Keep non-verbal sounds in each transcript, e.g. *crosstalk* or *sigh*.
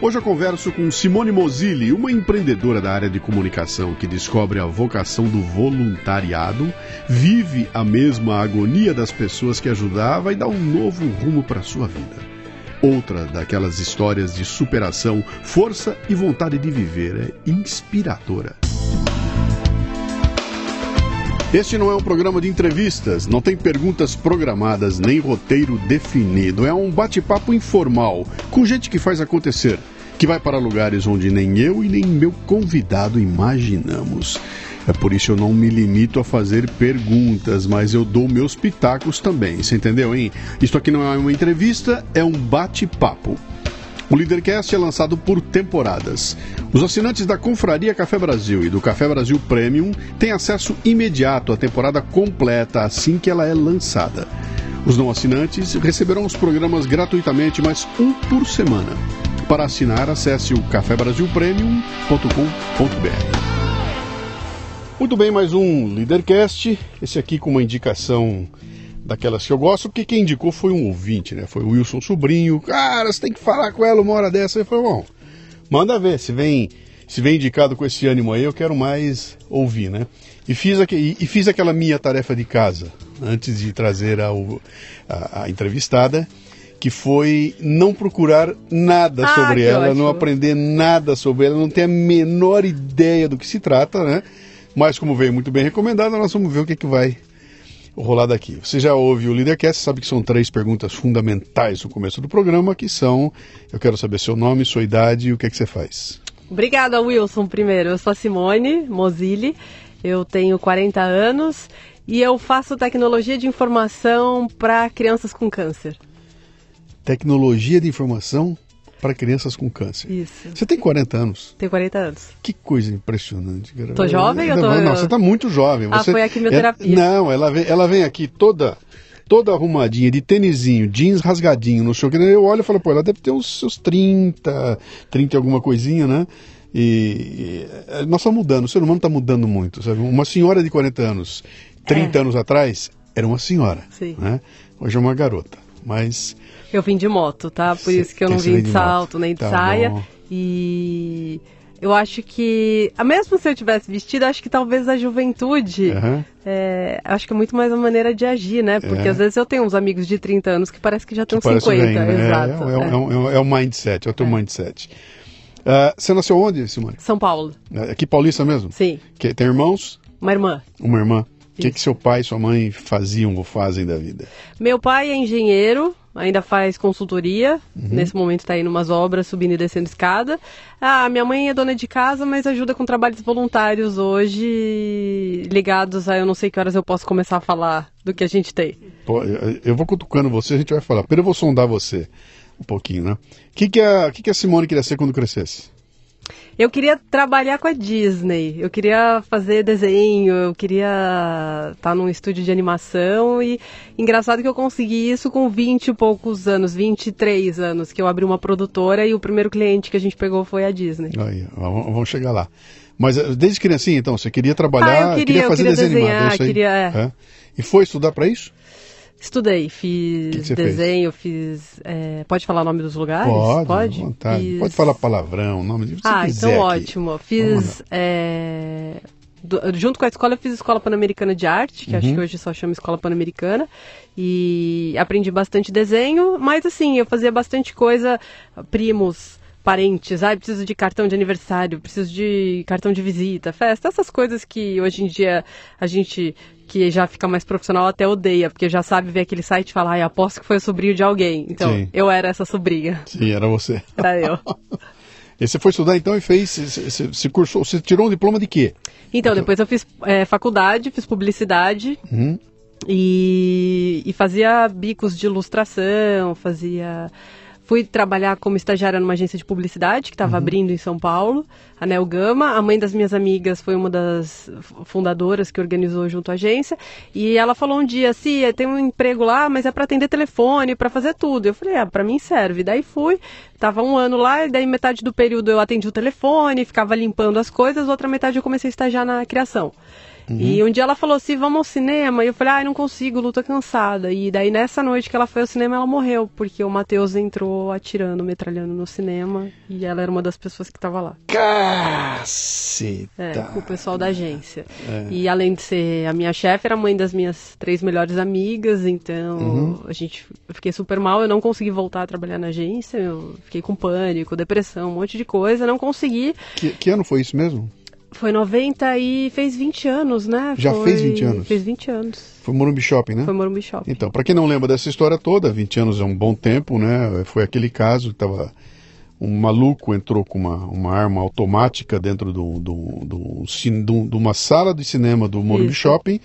Hoje eu converso com Simone Mozilli, uma empreendedora da área de comunicação que descobre a vocação do voluntariado, vive a mesma agonia das pessoas que ajudava e dá um novo rumo para sua vida. Outra daquelas histórias de superação, força e vontade de viver é inspiradora. Este não é um programa de entrevistas, não tem perguntas programadas nem roteiro definido. É um bate-papo informal com gente que faz acontecer, que vai para lugares onde nem eu e nem meu convidado imaginamos. É por isso eu não me limito a fazer perguntas, mas eu dou meus pitacos também. Você entendeu, hein? Isto aqui não é uma entrevista, é um bate-papo. O Leadercast é lançado por temporadas. Os assinantes da Confraria Café Brasil e do Café Brasil Premium têm acesso imediato à temporada completa assim que ela é lançada. Os não assinantes receberão os programas gratuitamente, mas um por semana. Para assinar, acesse o cafebrasilpremium.com.br. Muito bem, mais um Leadercast. Esse aqui com uma indicação daquelas que eu gosto, porque quem indicou foi um ouvinte, né? Foi o Wilson Sobrinho. Cara, você tem que falar com ela uma hora dessa. Eu falei, bom, manda ver, se vem, se vem indicado com esse ânimo aí, eu quero mais ouvir, né? E fiz, aqui, e fiz aquela minha tarefa de casa, antes de trazer a, a, a entrevistada, que foi não procurar nada Ah, sobre ela, ótimo. não aprender nada sobre ela, não ter a menor ideia do que se trata, né? Mas como veio muito bem recomendada, nós vamos ver o que, que vai rolar daqui. Você já ouve o Leadercast, sabe que são três perguntas fundamentais no começo do programa, que são, eu quero saber seu nome, sua idade e o que é que você faz. Obrigada, Wilson, primeiro. Eu sou a Simone Mozilli, eu tenho 40 anos e eu faço tecnologia de informação para crianças com câncer. Tecnologia de informação para crianças com câncer. Isso. Você tem 40 anos. Tenho 40 anos. Que coisa impressionante. cara. Tô jovem ou tô- Não, você está muito jovem. Ah, Você- foi a quimioterapia. É- não, ela vem, ela vem aqui toda toda arrumadinha, de tênisinho, jeans rasgadinho, não sei o que. Eu olho e falo, pô, ela deve ter uns seus 30, 30 e alguma coisinha, né? E, e nós estamos mudando, o ser humano está mudando muito, sabe? Uma senhora de 40 anos, 30 É. anos atrás, era uma senhora, Sim. né? Hoje é uma garota, mas... Eu vim de moto, tá? Por Cê- isso que eu não vim de salto nem de Tá saia. bom. E eu acho que, ah, mesmo se eu tivesse vestido, acho que talvez a juventude. Aham. É, acho que é muito mais a maneira de agir, né? Porque É. às vezes eu tenho uns amigos de 30 anos que parece que já estão Parece 50. bem, né? Exato. É, é, é. é um- é um- é o mindset, é o teu mindset. Ah, você nasceu onde, Simone? São Paulo, Aqui paulista mesmo? sim. Que, tem irmãos? Uma irmã. Uma irmã? O que, que seu pai e sua mãe faziam ou fazem da vida? Meu pai é engenheiro, ainda faz consultoria. Uhum. Nesse momento está indo umas obras, subindo e descendo escada. Ah, minha mãe é dona de casa, mas ajuda com trabalhos voluntários hoje, ligados a eu não sei que horas eu posso começar a falar do que a gente tem. Pô, eu, eu vou cutucando você, a gente vai falar. Primeiro eu vou sondar você um pouquinho, né? O que, que, a, que, que a Simone queria ser quando crescesse? Eu queria trabalhar com a Disney, eu queria fazer desenho, eu queria estar num estúdio de animação e engraçado que eu consegui isso com 20 e poucos anos, 23 anos, que eu abri uma produtora e o primeiro cliente que a gente pegou foi a Disney. Aí, vamos chegar lá. Mas eh, desde criancinha, então, você queria trabalhar, Ah, eu queria, eu fazer queria desenho animado, desenhar, é isso aí? queria, é. É? E foi estudar para isso? Estudei, fiz Que que você fez? desenho, fiz. é, pode falar o nome dos lugares? Pode, vontade. Fiz- Pode falar palavrão, nome de você Ah, quiser então aqui. ótimo. Fiz. é, do- junto com a escola, eu fiz Escola Pan-Americana de Arte, que Uhum. acho que hoje só chama Escola Pan-Americana. E aprendi bastante desenho, mas assim, eu fazia bastante coisa, primos, parentes, ah, preciso de cartão de aniversário, preciso de cartão de visita, festa, essas coisas que hoje em dia a gente que já fica mais profissional até odeia, porque já sabe ver aquele site e falar, ai, aposto que foi o sobrinho de alguém. Então, Sim. eu era essa sobrinha. Sim, era você. Era eu. *laughs* E você foi estudar então e fez, você cursou, você tirou um diploma de quê? Então, depois eu fiz é, faculdade, fiz publicidade Uhum. e, e fazia bicos de ilustração, fazia Fui trabalhar como estagiária numa agência de publicidade que estava Uhum. abrindo em São Paulo, a Nel Gama. A mãe das minhas amigas foi uma das fundadoras que organizou junto à agência. E ela falou um dia assim: tem um emprego lá, mas é para atender telefone, para fazer tudo. Eu falei: ah, para mim serve. Daí fui, tava um ano lá, e daí metade do período eu atendi o telefone, ficava limpando as coisas, outra metade eu comecei a estagiar na criação. E um dia ela falou assim, vamos ao cinema. E eu falei, ai, não consigo, Lu, tô cansada. E daí nessa noite que ela foi ao cinema, ela morreu, porque o Matheus entrou atirando, metralhando no cinema. E ela era uma das pessoas que tava lá. Caceta. É, com o pessoal da agência. E além de ser a minha chefe, era mãe das minhas três melhores amigas, então a gente eu fiquei super mal, eu não consegui voltar a trabalhar na agência, eu fiquei com pânico, depressão, um monte de coisa, não consegui. Que, que ano foi isso mesmo? Foi 90 e fez 20 anos, né? Já Foi- fez 20 anos? Fez 20 anos. Foi Morumbi Shopping, né? Foi Morumbi Shopping. Então, para quem não lembra dessa história toda, 20 anos é um bom tempo, né? Foi aquele caso que tava um maluco entrou com uma, uma arma automática dentro do, do, do, do- de uma sala de cinema do Morumbi Isso. Shopping,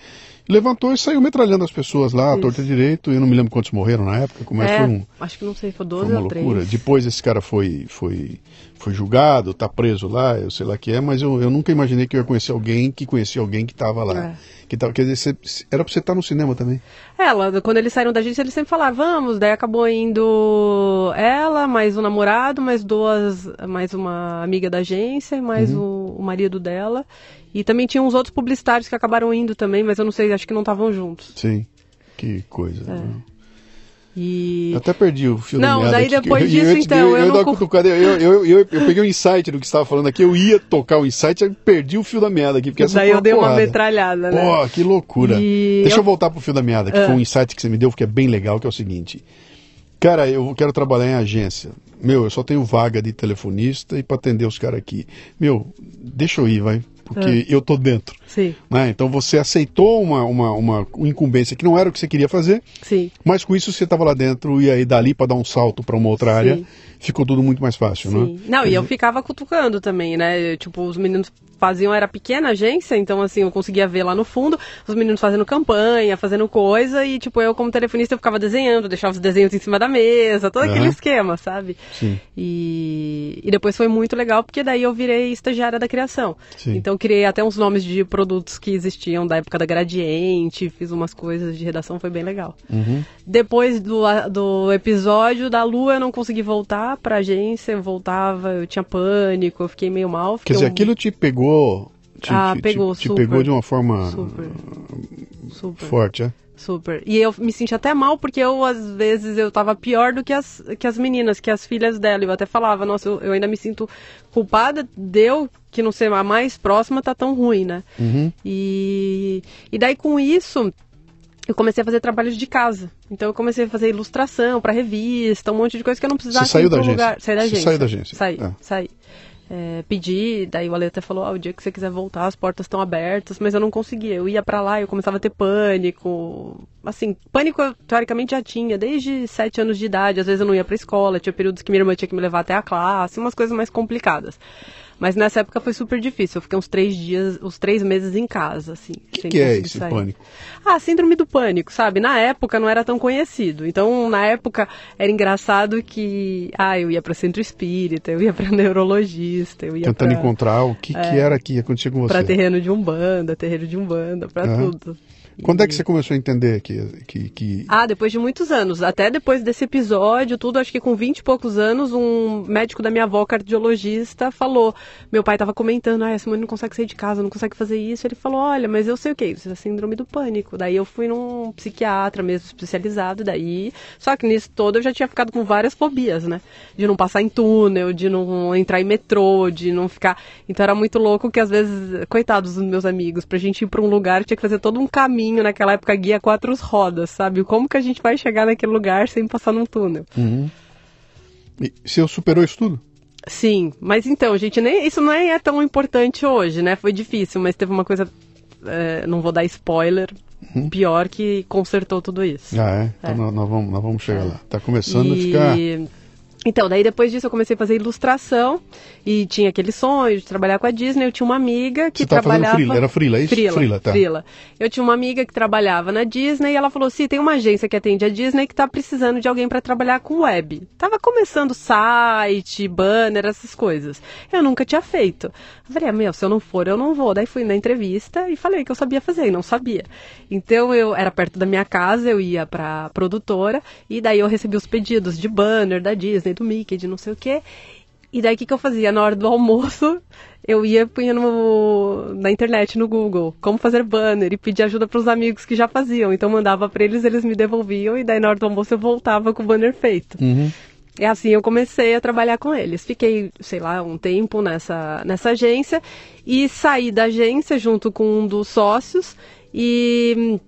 levantou e saiu metralhando as pessoas lá, à Isso. torta e direito. Eu não me lembro quantos morreram na época, como é, É, foi um, acho que não sei, foi foi 12 uma ou loucura. 3. Depois esse cara foi, foi, foi julgado, tá preso lá, eu sei lá que é, mas eu, eu nunca imaginei que eu ia conhecer alguém que conhecia alguém que estava lá. É. Que tava, quer dizer, você- era pra você estar no cinema também. Ela, quando eles saíram da agência, eles sempre falaram, vamos, daí acabou indo ela, mais o namorado, mais duas, mais uma amiga da agência, e mais o, o marido dela. E também tinha uns outros publicitários que acabaram indo também, mas eu não sei, acho que não estavam juntos. Sim. Que coisa. né? E. Até perdi o fio É. Não, da meada daí aqui, depois *laughs* eu- disso, eu, então, eu, eu eu, não cutucada, eu, eu, peguei o insight do que você estava falando aqui, eu ia tocar o insight, aí perdi o fio da meada aqui, porque essa daí eu dei uma metralhada, né? Pô, que loucura. E Deixa eu... eu- voltar pro fio da meada, que Ah. foi um insight que você me deu, que é bem legal, que é o seguinte. Cara, eu quero trabalhar em agência. Meu, eu só tenho vaga de telefonista e para atender os caras aqui. Meu, deixa eu ir, vai. Porque eu tô dentro. Sim, né? Então você aceitou uma, uma, uma incumbência que não era o que você queria fazer, sim. mas com isso você estava lá dentro e aí dali para dar um salto para uma outra Sim. área, ficou tudo muito mais fácil, Sim. né? Não, e eu ficava cutucando também, né? Tipo, os meninos faziam, era pequena agência, então assim, eu conseguia ver lá no fundo, os meninos fazendo campanha, fazendo coisa, e tipo, eu como telefonista eu ficava desenhando, deixava os desenhos em cima da mesa, todo aquele Aham. esquema, sabe? Sim. E, e depois foi muito legal, porque daí eu virei estagiária da criação. Sim. Então criei até uns nomes de produtos que existiam da época da Gradiente, fiz umas coisas de redação, foi bem legal. Uhum. Depois do, do episódio da Lua, eu não consegui voltar pra agência, eu voltava, eu tinha pânico, eu fiquei meio mal. Quer fiquei dizer, um- aquilo te pegou, te, Ah, te- pegou, te, te super. pegou de uma forma Super. Super. forte, é? Super. E eu me senti até mal porque eu, às vezes, eu tava pior do que as, que as meninas, que as filhas dela. Eu até falava, nossa, eu, eu ainda me sinto culpada de eu, que não ser a mais próxima, tá tão ruim, né? Uhum. E, e daí com isso, eu comecei a fazer trabalhos de casa. Então eu comecei a fazer ilustração para revista, um monte de coisa que eu não precisava Você saiu da agência? lugar. Saí da Você agência. saiu da agência? Saí, Ah. saí. É, pedi, daí o Ale até falou, ah, o dia que você quiser voltar, as portas estão abertas, mas eu não conseguia. Eu ia pra lá, eu começava a ter pânico. Assim, pânico eu teoricamente já tinha, desde sete anos de idade. Às vezes eu não ia pra escola, tinha períodos que minha irmã tinha que me levar até a classe, umas coisas mais complicadas. Mas nessa época foi super difícil. Eu fiquei uns três dias, uns três meses em casa, assim. O que, que é esse sair. pânico? Ah, síndrome do pânico, sabe? Na época não era tão conhecido. Então, na época era engraçado que, ah, eu ia para centro espírita, eu ia para *laughs* neurologista, eu ia Tentando pra, encontrar o que, que era que ia acontecer com você. pra terreno de umbanda, terreiro de umbanda, pra tudo. Quando é E- que você começou a entender que, que, que... Ah, depois de muitos anos. Até depois desse episódio, tudo, acho que com 20 e poucos anos, um médico da minha avó, cardiologista, falou. Meu pai tava comentando, ah, essa mãe não consegue sair de casa, não consegue fazer isso. Ele falou, olha, mas eu sei o que, isso é síndrome do pânico. Daí eu fui num psiquiatra mesmo, especializado, daí. Só que nisso todo eu já tinha ficado com várias fobias, né? De não passar em túnel, de não entrar em metrô, de não ficar. Então era muito louco que às vezes, coitados dos meus amigos, pra gente ir pra um lugar tinha que fazer todo um caminho, naquela época guia quatro rodas, sabe? Como que a gente vai chegar naquele lugar sem passar num túnel? Uhum. E você superou isso tudo? Sim, mas então, gente, nem, isso nem é tão importante hoje, né? Foi difícil, mas teve uma coisa, é, não vou dar spoiler, pior que consertou tudo isso. Ah, é? Então É. Nós, nós vamos, nós vamos chegar lá. Tá começando a ficar... Então, daí depois disso eu comecei a fazer ilustração e tinha aquele sonho de trabalhar com a Disney. Eu tinha uma amiga que Você trabalhava. freela, era freela, é isso? Frila, Freela, tá. frila. Eu tinha uma amiga que trabalhava na Disney e ela falou: "Sim, tem uma agência que atende a Disney que tá precisando de alguém para trabalhar com web". Tava começando site, banner, essas coisas. Eu nunca tinha feito. Eu falei: ah, "Meu, se eu não for, eu não vou". Daí fui na entrevista e falei que eu sabia fazer e não sabia. Então eu era perto da minha casa, eu ia pra produtora e daí eu recebi os pedidos de banner da Disney, do Mickey, de não sei o quê. E daí o que, que eu fazia? Na hora do almoço, *laughs* eu ia punha no, na internet, no Google, como fazer banner e pedir ajuda para os amigos que já faziam. Então mandava para eles, eles me devolviam e daí na hora do almoço eu voltava com o banner feito. Uhum. E assim eu comecei a trabalhar com eles. Fiquei, sei lá, um tempo nessa, nessa agência e saí da agência junto com um dos sócios e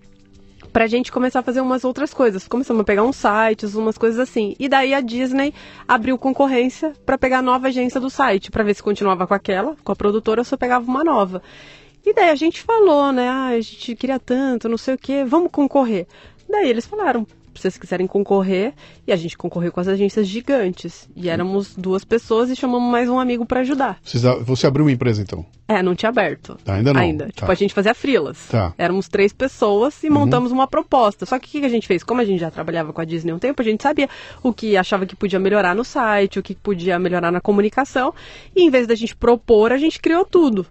pra gente começar a fazer umas outras coisas. Começamos a pegar uns sites, umas coisas assim. E daí a Disney abriu concorrência para pegar a nova agência do site, para ver se continuava com aquela, com a produtora, ou se eu pegava uma nova. E daí a gente falou, né? Ah, a gente queria tanto, não sei o quê, vamos concorrer. Daí eles falaram, se vocês quiserem concorrer, e a gente concorreu com as agências gigantes. E éramos duas pessoas e chamamos mais um amigo para ajudar. Vocês- Você abriu uma empresa então? É, não tinha aberto. Tá, ainda não. Ainda. Tá. Tipo, a gente fazia frilas. Tá. Uhum. Éramos três pessoas e montamos uma proposta. Só que o que que a gente fez? Como a gente já trabalhava com a Disney há um tempo, a gente sabia o que achava que podia melhorar no site, o que podia melhorar na comunicação. E em vez da gente propor, a gente criou tudo.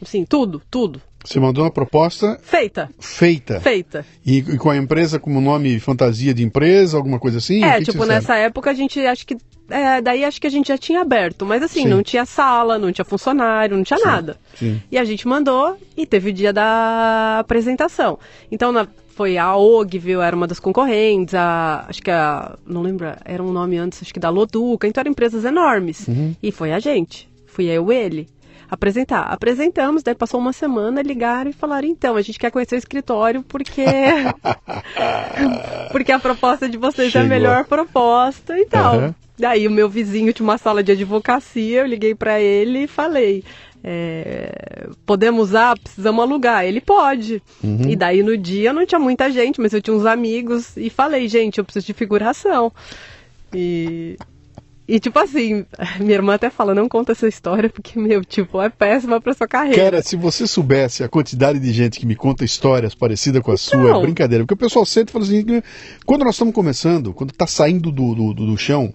Assim, tudo, tudo. Você mandou uma proposta Feita. feita. Feita. E, e com a empresa como nome fantasia de empresa, alguma coisa assim? É, que tipo, nessa época a gente acho que. É, daí acho que a gente já tinha aberto. Mas assim, Sim. não tinha sala, não tinha funcionário, não tinha nada. sim. E a gente mandou e teve o dia da apresentação. Então na- foi a Ogville, era uma das concorrentes, a, acho que a. Não lembro, era um nome antes, acho que da Loduca. Então eram empresas enormes. Uhum. E foi a gente. Fui eu e ele. Apresentar. Apresentamos, daí passou uma semana, ligaram e falaram, então, a gente quer conhecer o escritório porque. *laughs* porque a proposta de vocês é a Chegou. melhor proposta e tal. Aham. Daí o meu vizinho tinha uma sala de advocacia, eu liguei pra ele e falei. é, podemos usar, precisamos alugar. Ele pode. Uhum. E daí no dia não tinha muita gente, mas eu tinha uns amigos e falei, gente, eu preciso de figuração. E, e tipo assim, minha irmã até fala, não conta essa história, porque, meu, tipo, é péssima pra sua carreira. Cara, se você soubesse a quantidade de gente que me conta histórias parecidas com a sua, é brincadeira. Porque o pessoal sempre fala assim, quando nós estamos começando, quando está saindo do, do, do- do chão,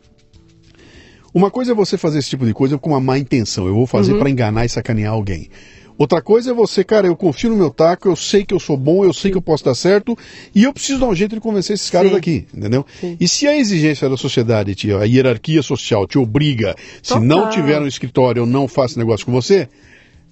uma coisa é você fazer esse tipo de coisa com uma má intenção. Eu vou fazer pra enganar e sacanear alguém. Outra coisa é você, cara, eu confio no meu taco, eu sei que eu sou bom, eu sei que eu posso dar certo, e eu preciso dar um jeito de convencer esses caras Sim. daqui, entendeu? Sim. E se a exigência da sociedade, te- a hierarquia social te obriga, se Total. não tiver no escritório, eu não faço negócio com você,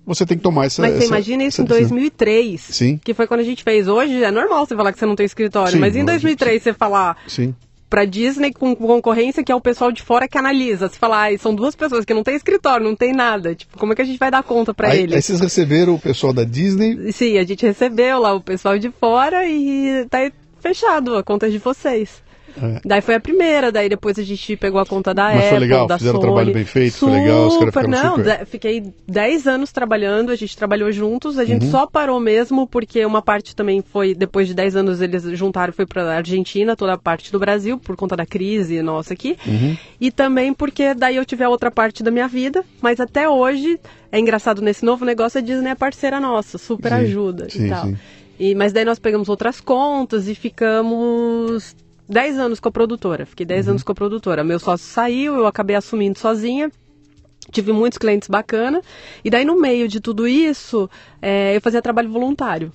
você tem que tomar essa. Mas você essa- imagina isso essa em decisão. 2003. Sim. Que foi quando a gente fez. Hoje é normal você falar que você não tem escritório. Sim, mas em hoje, 2003 você falar Sim. Pra Disney com concorrência que é o pessoal de fora que analisa. Você falar, ai, são duas pessoas que não tem escritório, não tem nada. Tipo, como é que a gente vai dar conta pra Aí, eles? aí vocês receberam o pessoal da Disney. Sim, a gente recebeu lá o pessoal de fora e tá fechado a conta de vocês. É. Daí foi a primeira, daí depois a gente pegou a conta da Mas foi Apple, legal, da fizeram um Sony. trabalho bem feito, foi legal, os caras Super, não, super- de- fiquei 10 anos trabalhando, a gente trabalhou juntos, a Uhum. gente só parou mesmo porque uma parte também foi, depois de 10 anos eles juntaram, foi pra Argentina, toda a parte do Brasil, por conta da crise nossa aqui. Uhum. E também porque daí eu tive a outra parte da minha vida, mas até hoje, é engraçado, nesse novo negócio a Disney é parceira nossa, super Sim, ajuda sim, e tal. sim. E, mas daí nós pegamos outras contas e ficamos 10 anos com a produtora. Fiquei 10 Uhum. anos com a produtora. Meu sócio saiu, eu acabei assumindo sozinha. Tive muitos clientes bacana. E daí, no meio de tudo isso, é, eu fazia trabalho voluntário.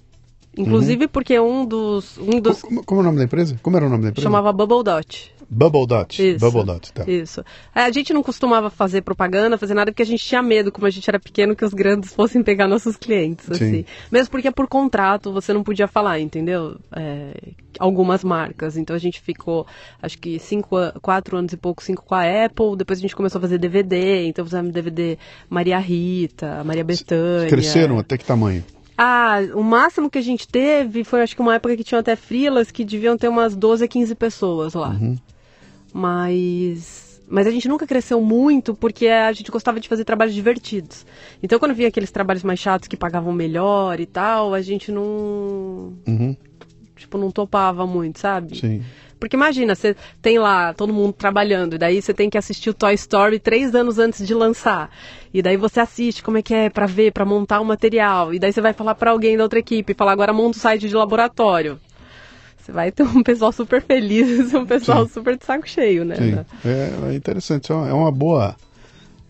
Inclusive porque um dos. Um dos Como, como é o nome da empresa? Como era o nome da empresa? chamava Bubble Dot. Bubble Dot. Isso. Bubble Dot, tá. Isso. É, A gente não costumava fazer propaganda, fazer nada, porque a gente tinha medo, como a gente era pequeno, que os grandes fossem pegar nossos clientes, Sim. assim. Mesmo porque por contrato você não podia falar, entendeu? É, algumas marcas. Então a gente ficou, acho que cinco, quatro anos e pouco, cinco com a Apple. Depois a gente começou a fazer DVD. Então fizemos DVD Maria Rita, Maria Bethânia. Cresceram até que tamanho? Ah, o máximo que a gente teve foi, acho que uma época que tinha até frilas que deviam ter umas 12 a 15 pessoas lá. Uhum. Mas. Mas a gente nunca cresceu muito porque a gente gostava de fazer trabalhos divertidos. Então, quando vinha aqueles trabalhos mais chatos que pagavam melhor e tal, a gente não. Uhum. Tipo, não topava muito, sabe? Sim. Porque imagina, você tem lá todo mundo trabalhando, e daí você tem que assistir o Toy Story três anos antes de lançar. E daí você assiste como é que é para ver, para montar o material. E daí você vai falar para alguém da outra equipe, falar agora monta o site de laboratório. Você vai ter um pessoal super feliz, *laughs* um pessoal Sim. super de saco cheio, né? Sim. É, é interessante, é uma boa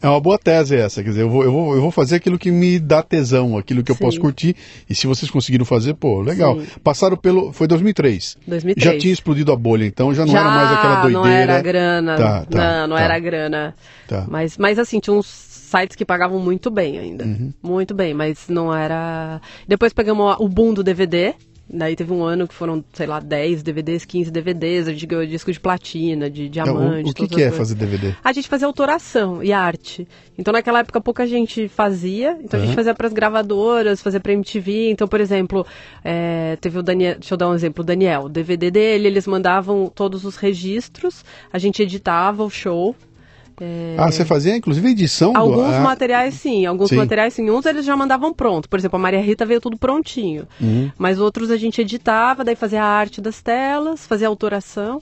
é uma boa tese essa, quer dizer, eu vou, eu vou, eu vou fazer aquilo que me dá tesão, aquilo que eu Sim. posso curtir, e se vocês conseguiram fazer, pô, legal. Sim. Passaram pelo, foi 2003. 2003. Já tinha explodido a bolha, então já não já, era mais aquela doideira. não era grana, tá, tá, não, não tá. era grana. Tá. Mas, mas assim, tinha uns sites que pagavam muito bem ainda, uhum. muito bem, mas não era... Depois pegamos o boom do DVD, Daí teve um ano que foram, sei lá, 10 DVDs, 15 DVDs, a gente ganhou disco de platina, de diamante. o, o que, que é fazer DVD? A gente fazia autoração e arte. Então naquela época pouca gente fazia, então uhum. a gente fazia para as gravadoras, fazia para MTV. Então, por exemplo, é, teve o Daniel, deixa eu dar um exemplo, o Daniel, o DVD dele, eles mandavam todos os registros, a gente editava o show, é... Ah, você fazia inclusive edição? Alguns do... materiais sim, alguns sim. materiais sim. Uns eles já mandavam pronto. Por exemplo, a Maria Rita veio tudo prontinho. Uhum. Mas outros a gente editava, daí fazia a arte das telas, fazia a autoração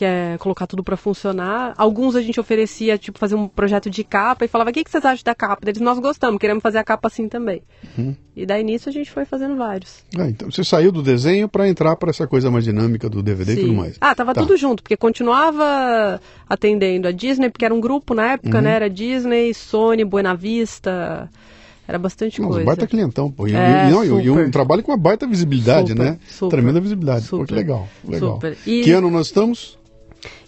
que é colocar tudo para funcionar. Alguns a gente oferecia, tipo, fazer um projeto de capa e falava, o que, que vocês acham da capa? Eles, nós gostamos, queremos fazer a capa assim também. Uhum. E daí nisso a gente foi fazendo vários. Ah, então você saiu do desenho para entrar para essa coisa mais dinâmica do DVD Sim. e tudo mais. Ah, tava tá. tudo junto, porque continuava atendendo a Disney, porque era um grupo na época, uhum. né? Era Disney, Sony, Buena Vista... Era bastante Nossa, coisa. baita clientão, pô. E, é, e, não, e, um trabalho com uma baita visibilidade, super, né? Super, Tremenda visibilidade. Super, pô, que legal. legal. E... Que ano nós estamos?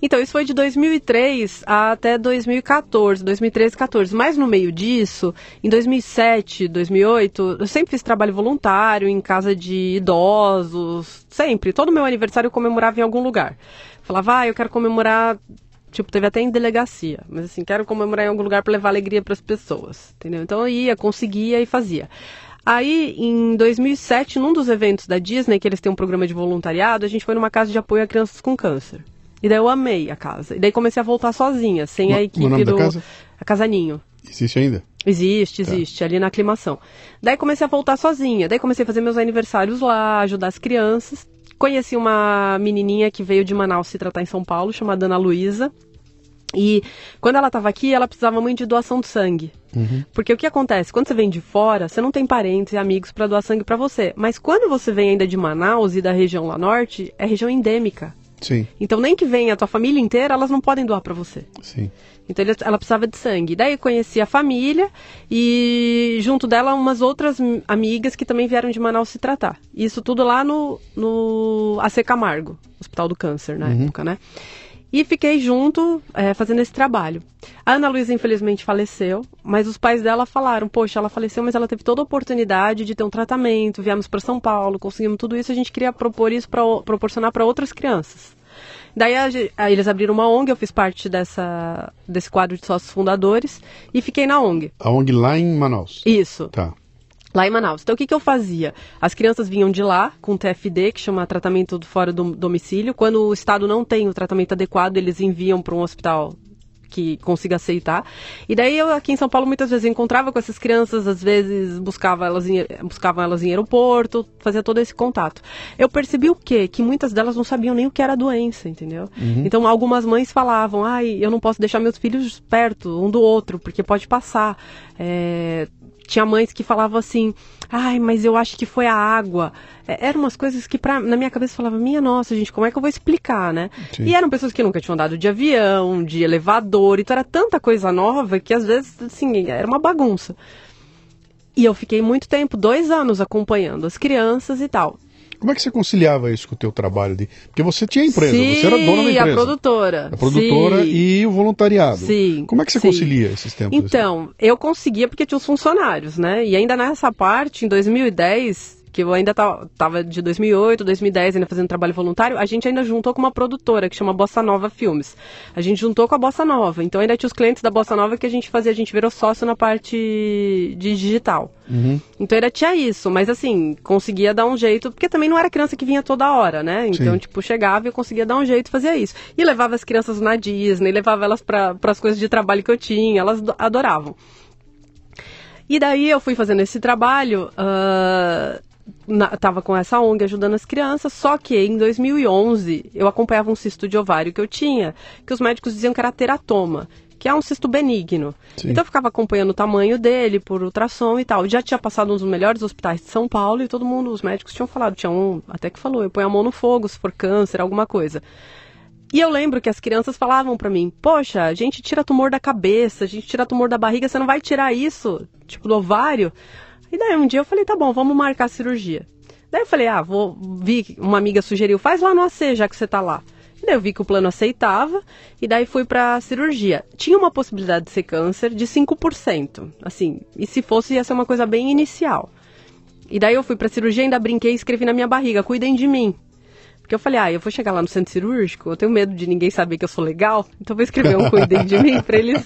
Então, isso foi de 2003 até 2014, 2013, 2014. Mas no meio disso, em 2007, 2008, eu sempre fiz trabalho voluntário em casa de idosos, sempre. Todo meu aniversário eu comemorava em algum lugar. Falava, ah, eu quero comemorar tipo, teve até em delegacia, mas assim, quero comemorar em algum lugar para levar alegria para as pessoas, entendeu? Então eu ia, conseguia e fazia. Aí, em 2007, num dos eventos da Disney, que eles têm um programa de voluntariado, a gente foi numa casa de apoio a crianças com câncer. E daí eu amei a casa. E daí comecei a voltar sozinha, sem a equipe do. Casa? A Casa Ninho. Existe ainda? Existe, tá. existe, tá. ali na aclimação. Daí comecei a voltar sozinha. Daí comecei a fazer meus aniversários lá, ajudar as crianças. Conheci uma menininha que veio de Manaus se tratar em São Paulo, chamada Ana Luísa. E quando ela estava aqui, ela precisava muito de doação de sangue. Uhum. Porque o que acontece? Quando você vem de fora, você não tem parentes e amigos para doar sangue para você. Mas quando você vem ainda de Manaus e da região lá norte, é região endêmica. Sim. Então, nem que venha a tua família inteira, elas não podem doar para você. Sim. Então, ele, ela precisava de sangue. Daí, conheci a família e, junto dela, umas outras amigas que também vieram de Manaus se tratar. Isso tudo lá no, no AC Camargo, Hospital do Câncer, na uhum. época, né? E fiquei junto, é, fazendo esse trabalho. A Ana Luísa, infelizmente, faleceu, mas os pais dela falaram: Poxa, ela faleceu, mas ela teve toda a oportunidade de ter um tratamento. Viemos para São Paulo, conseguimos tudo isso. A gente queria propor isso para proporcionar para outras crianças. Daí a, a, eles abriram uma ONG, eu fiz parte dessa, desse quadro de sócios fundadores e fiquei na ONG. A ONG lá em Manaus? Isso. Tá lá em Manaus. Então, o que, que eu fazia? As crianças vinham de lá com TFD, que chama tratamento fora do domicílio. Quando o Estado não tem o tratamento adequado, eles enviam para um hospital que consiga aceitar. E daí eu aqui em São Paulo muitas vezes encontrava com essas crianças, às vezes buscava elas em, buscava elas em aeroporto, fazia todo esse contato. Eu percebi o quê? Que muitas delas não sabiam nem o que era a doença, entendeu? Uhum. Então algumas mães falavam, ai, eu não posso deixar meus filhos perto um do outro, porque pode passar. É, tinha mães que falavam assim, ai, mas eu acho que foi a água. É, eram umas coisas que pra, na minha cabeça falava, minha nossa, gente, como é que eu vou explicar, né? Sim. E eram pessoas que nunca tinham andado de avião, de elevador, então era tanta coisa nova que às vezes, assim, era uma bagunça. E eu fiquei muito tempo, dois anos, acompanhando as crianças e tal. Como é que você conciliava isso com o teu trabalho? De... Porque você tinha empresa, sim, você era dona da empresa. a produtora. A produtora sim. e o voluntariado. Sim. Como é que você sim. concilia esses tempos? Então, assim? eu conseguia porque tinha os funcionários, né? E ainda nessa parte, em 2010, que eu ainda estava de 2008, 2010 ainda fazendo trabalho voluntário, a gente ainda juntou com uma produtora que chama Bossa Nova Filmes. A gente juntou com a Bossa Nova, então ainda tinha os clientes da Bossa Nova que a gente fazia, a gente virou sócio na parte de digital. Uhum. Então ainda tinha isso, mas assim, conseguia dar um jeito, porque também não era criança que vinha toda hora, né? Então, Sim. tipo, chegava e eu conseguia dar um jeito fazia isso. E levava as crianças na Disney, levava elas para as coisas de trabalho que eu tinha, elas adoravam. E daí eu fui fazendo esse trabalho. Uh na, tava com essa ONG ajudando as crianças, só que em 2011 eu acompanhava um cisto de ovário que eu tinha, que os médicos diziam que era teratoma, que é um cisto benigno. Sim. Então eu ficava acompanhando o tamanho dele por ultrassom e tal. Já tinha passado um dos melhores hospitais de São Paulo e todo mundo, os médicos tinham falado, tinha um até que falou, eu ponho a mão no fogo se for câncer, alguma coisa. E eu lembro que as crianças falavam para mim: Poxa, a gente tira tumor da cabeça, a gente tira tumor da barriga, você não vai tirar isso, tipo do ovário? E daí um dia eu falei: Tá bom, vamos marcar a cirurgia. Daí eu falei: Ah, vou. Vi, uma amiga sugeriu: Faz lá no AC, já que você tá lá. E daí eu vi que o plano aceitava, e daí fui pra cirurgia. Tinha uma possibilidade de ser câncer de 5%. Assim, e se fosse, ia ser uma coisa bem inicial. E daí eu fui pra cirurgia, ainda brinquei e escrevi na minha barriga: Cuidem de mim. Porque eu falei, ah, eu vou chegar lá no centro cirúrgico, eu tenho medo de ninguém saber que eu sou legal, então vou escrever um cuidem de mim pra eles.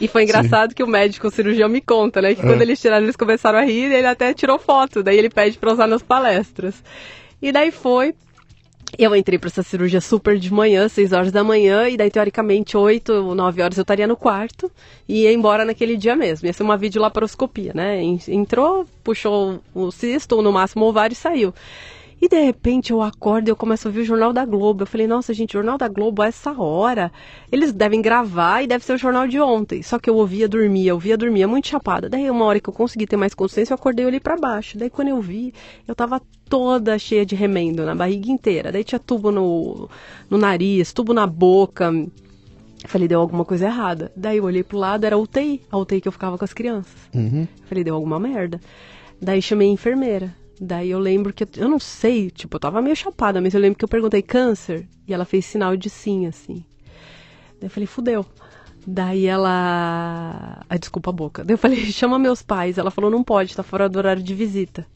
E foi engraçado Sim. que o médico o cirurgião me conta, né? Que é. quando eles tiraram, eles começaram a rir, ele até tirou foto, daí ele pede pra usar nas palestras. E daí foi. Eu entrei para essa cirurgia super de manhã, 6 horas da manhã, e daí, teoricamente, 8 ou 9 horas eu estaria no quarto e ia embora naquele dia mesmo. Ia ser uma videolaparoscopia, né? Entrou, puxou o cisto, ou no máximo o ovário e saiu. E de repente eu acordo e eu começo a ouvir o Jornal da Globo. Eu falei, nossa, gente, Jornal da Globo a essa hora. Eles devem gravar e deve ser o jornal de ontem. Só que eu ouvia, dormia, ouvia, dormia, muito chapada. Daí uma hora que eu consegui ter mais consciência, eu acordei e olhei para baixo. Daí quando eu vi, eu tava toda cheia de remendo na barriga inteira. Daí tinha tubo no, no nariz, tubo na boca. Falei, deu alguma coisa errada. Daí eu olhei pro lado, era a UTI, a UTI que eu ficava com as crianças. Uhum. falei, deu alguma merda. Daí chamei a enfermeira. Daí eu lembro que, eu, não sei, tipo, eu tava meio chapada, mas eu lembro que eu perguntei câncer e ela fez sinal de sim, assim. Daí eu falei, fudeu. Daí ela. Ah, desculpa a boca. Daí eu falei, *laughs* chama meus pais. Ela falou, não pode, tá fora do horário de visita.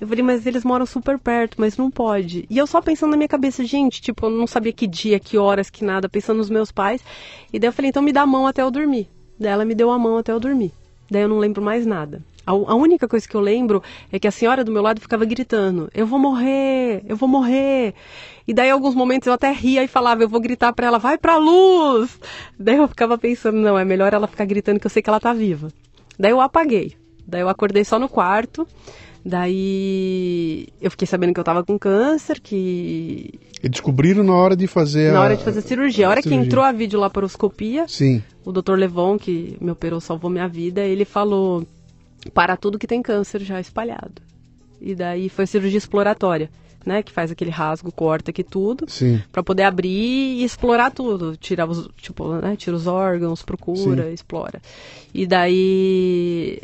Eu falei, mas eles moram super perto, mas não pode. E eu só pensando na minha cabeça, gente, tipo, eu não sabia que dia, que horas, que nada, pensando nos meus pais. E daí eu falei, então me dá a mão até eu dormir. Daí ela me deu a mão até eu dormir. Daí eu não lembro mais nada. A, a, única coisa que eu lembro é que a senhora do meu lado ficava gritando: Eu vou morrer, eu vou morrer. E daí, alguns momentos, eu até ria e falava: Eu vou gritar para ela, vai pra luz. Daí eu ficava pensando: Não, é melhor ela ficar gritando que eu sei que ela tá viva. Daí eu apaguei. Daí eu acordei só no quarto. Daí eu fiquei sabendo que eu tava com câncer, que. E descobriram na hora de fazer Na a... hora de fazer a cirurgia. A hora cirurgia. que entrou a videolaparoscopia, Sim. o doutor Levon, que me operou, salvou minha vida, ele falou: para tudo que tem câncer já espalhado. E daí foi cirurgia exploratória, né? Que faz aquele rasgo, corta aqui tudo, para poder abrir e explorar tudo, tirar os, tipo, né? Tira os órgãos, procura, Sim. explora. E daí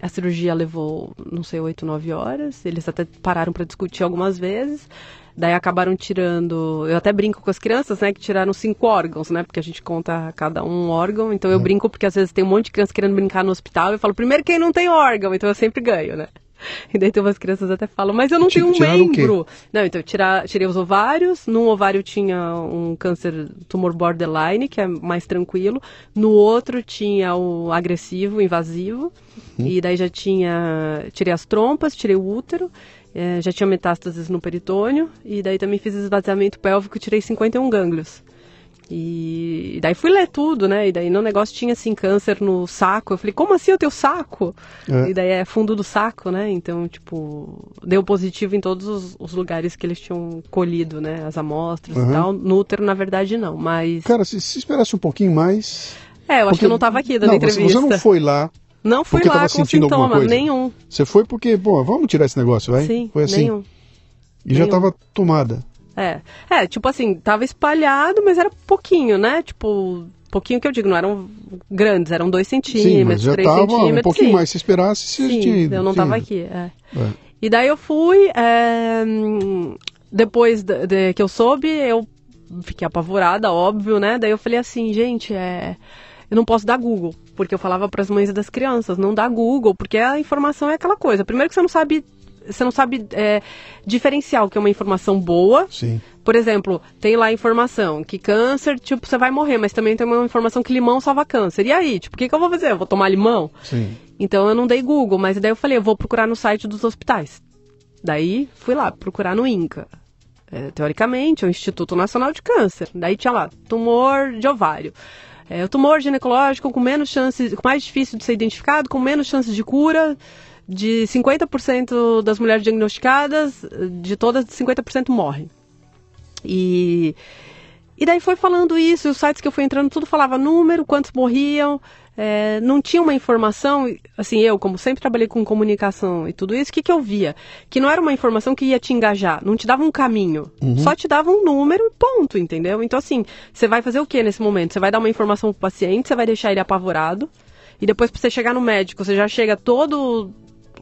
a cirurgia levou, não sei, oito, nove horas. Eles até pararam para discutir algumas vezes. Daí acabaram tirando. Eu até brinco com as crianças, né? Que tiraram cinco órgãos, né? Porque a gente conta cada um órgão. Então eu uhum. brinco porque às vezes tem um monte de criança querendo brincar no hospital. Eu falo, primeiro quem não tem órgão. Então eu sempre ganho, né? *laughs* E daí tem umas crianças até falam, mas eu não tenho um membro. Não, então eu tirei os ovários. Num ovário tinha um câncer, tumor borderline, que é mais tranquilo. No outro tinha o agressivo, invasivo. Uhum. E daí já tinha. Tirei as trompas, tirei o útero. É, já tinha metástases no peritônio e daí também fiz esvaziamento pélvico e tirei 51 gânglios. E daí fui ler tudo, né? E daí no negócio tinha assim câncer no saco. Eu falei, como assim o teu saco? É. E daí é fundo do saco, né? Então, tipo, deu positivo em todos os, os lugares que eles tinham colhido, né? As amostras uhum. e tal. No útero, na verdade, não, mas. Cara, se, se esperasse um pouquinho mais. É, eu acho que eu não estava aqui dando não, entrevista. Você não foi lá não fui porque lá com sintoma nenhum. Você foi porque, pô, vamos tirar esse negócio, vai? Sim, foi assim. Nenhum. E nenhum. já tava tomada. É. É, tipo assim, tava espalhado, mas era pouquinho, né? Tipo, pouquinho que eu digo, não eram grandes, eram dois centímetros, sim, três centímetros. Um pouquinho sim. mais, se esperasse, se sim, tinha, eu não sim. tava aqui. É. É. E daí eu fui, é, depois de, de, que eu soube, eu fiquei apavorada, óbvio, né? Daí eu falei assim, gente, é eu não posso dar Google, porque eu falava para as mães das crianças, não dá Google, porque a informação é aquela coisa. Primeiro que você não sabe, você não sabe é, diferenciar o que é uma informação boa. Sim. Por exemplo, tem lá a informação que câncer, tipo, você vai morrer, mas também tem uma informação que limão salva câncer. E aí, tipo, o que, que eu vou fazer? Eu vou tomar limão? Sim. Então eu não dei Google, mas daí eu falei, eu vou procurar no site dos hospitais. Daí fui lá procurar no INCA. É, teoricamente, é o Instituto Nacional de Câncer. Daí tinha lá, tumor de ovário. É, o tumor ginecológico com menos chances, mais difícil de ser identificado, com menos chances de cura. de 50% das mulheres diagnosticadas, de todas, 50% morrem. E, e daí foi falando isso, e os sites que eu fui entrando, tudo falava número, quantos morriam, é, não tinha uma informação, assim, eu, como sempre trabalhei com comunicação e tudo isso, o que, que eu via? Que não era uma informação que ia te engajar, não te dava um caminho, uhum. só te dava um número e ponto, entendeu? Então, assim, você vai fazer o que nesse momento? Você vai dar uma informação pro paciente, você vai deixar ele apavorado, e depois pra você chegar no médico, você já chega todo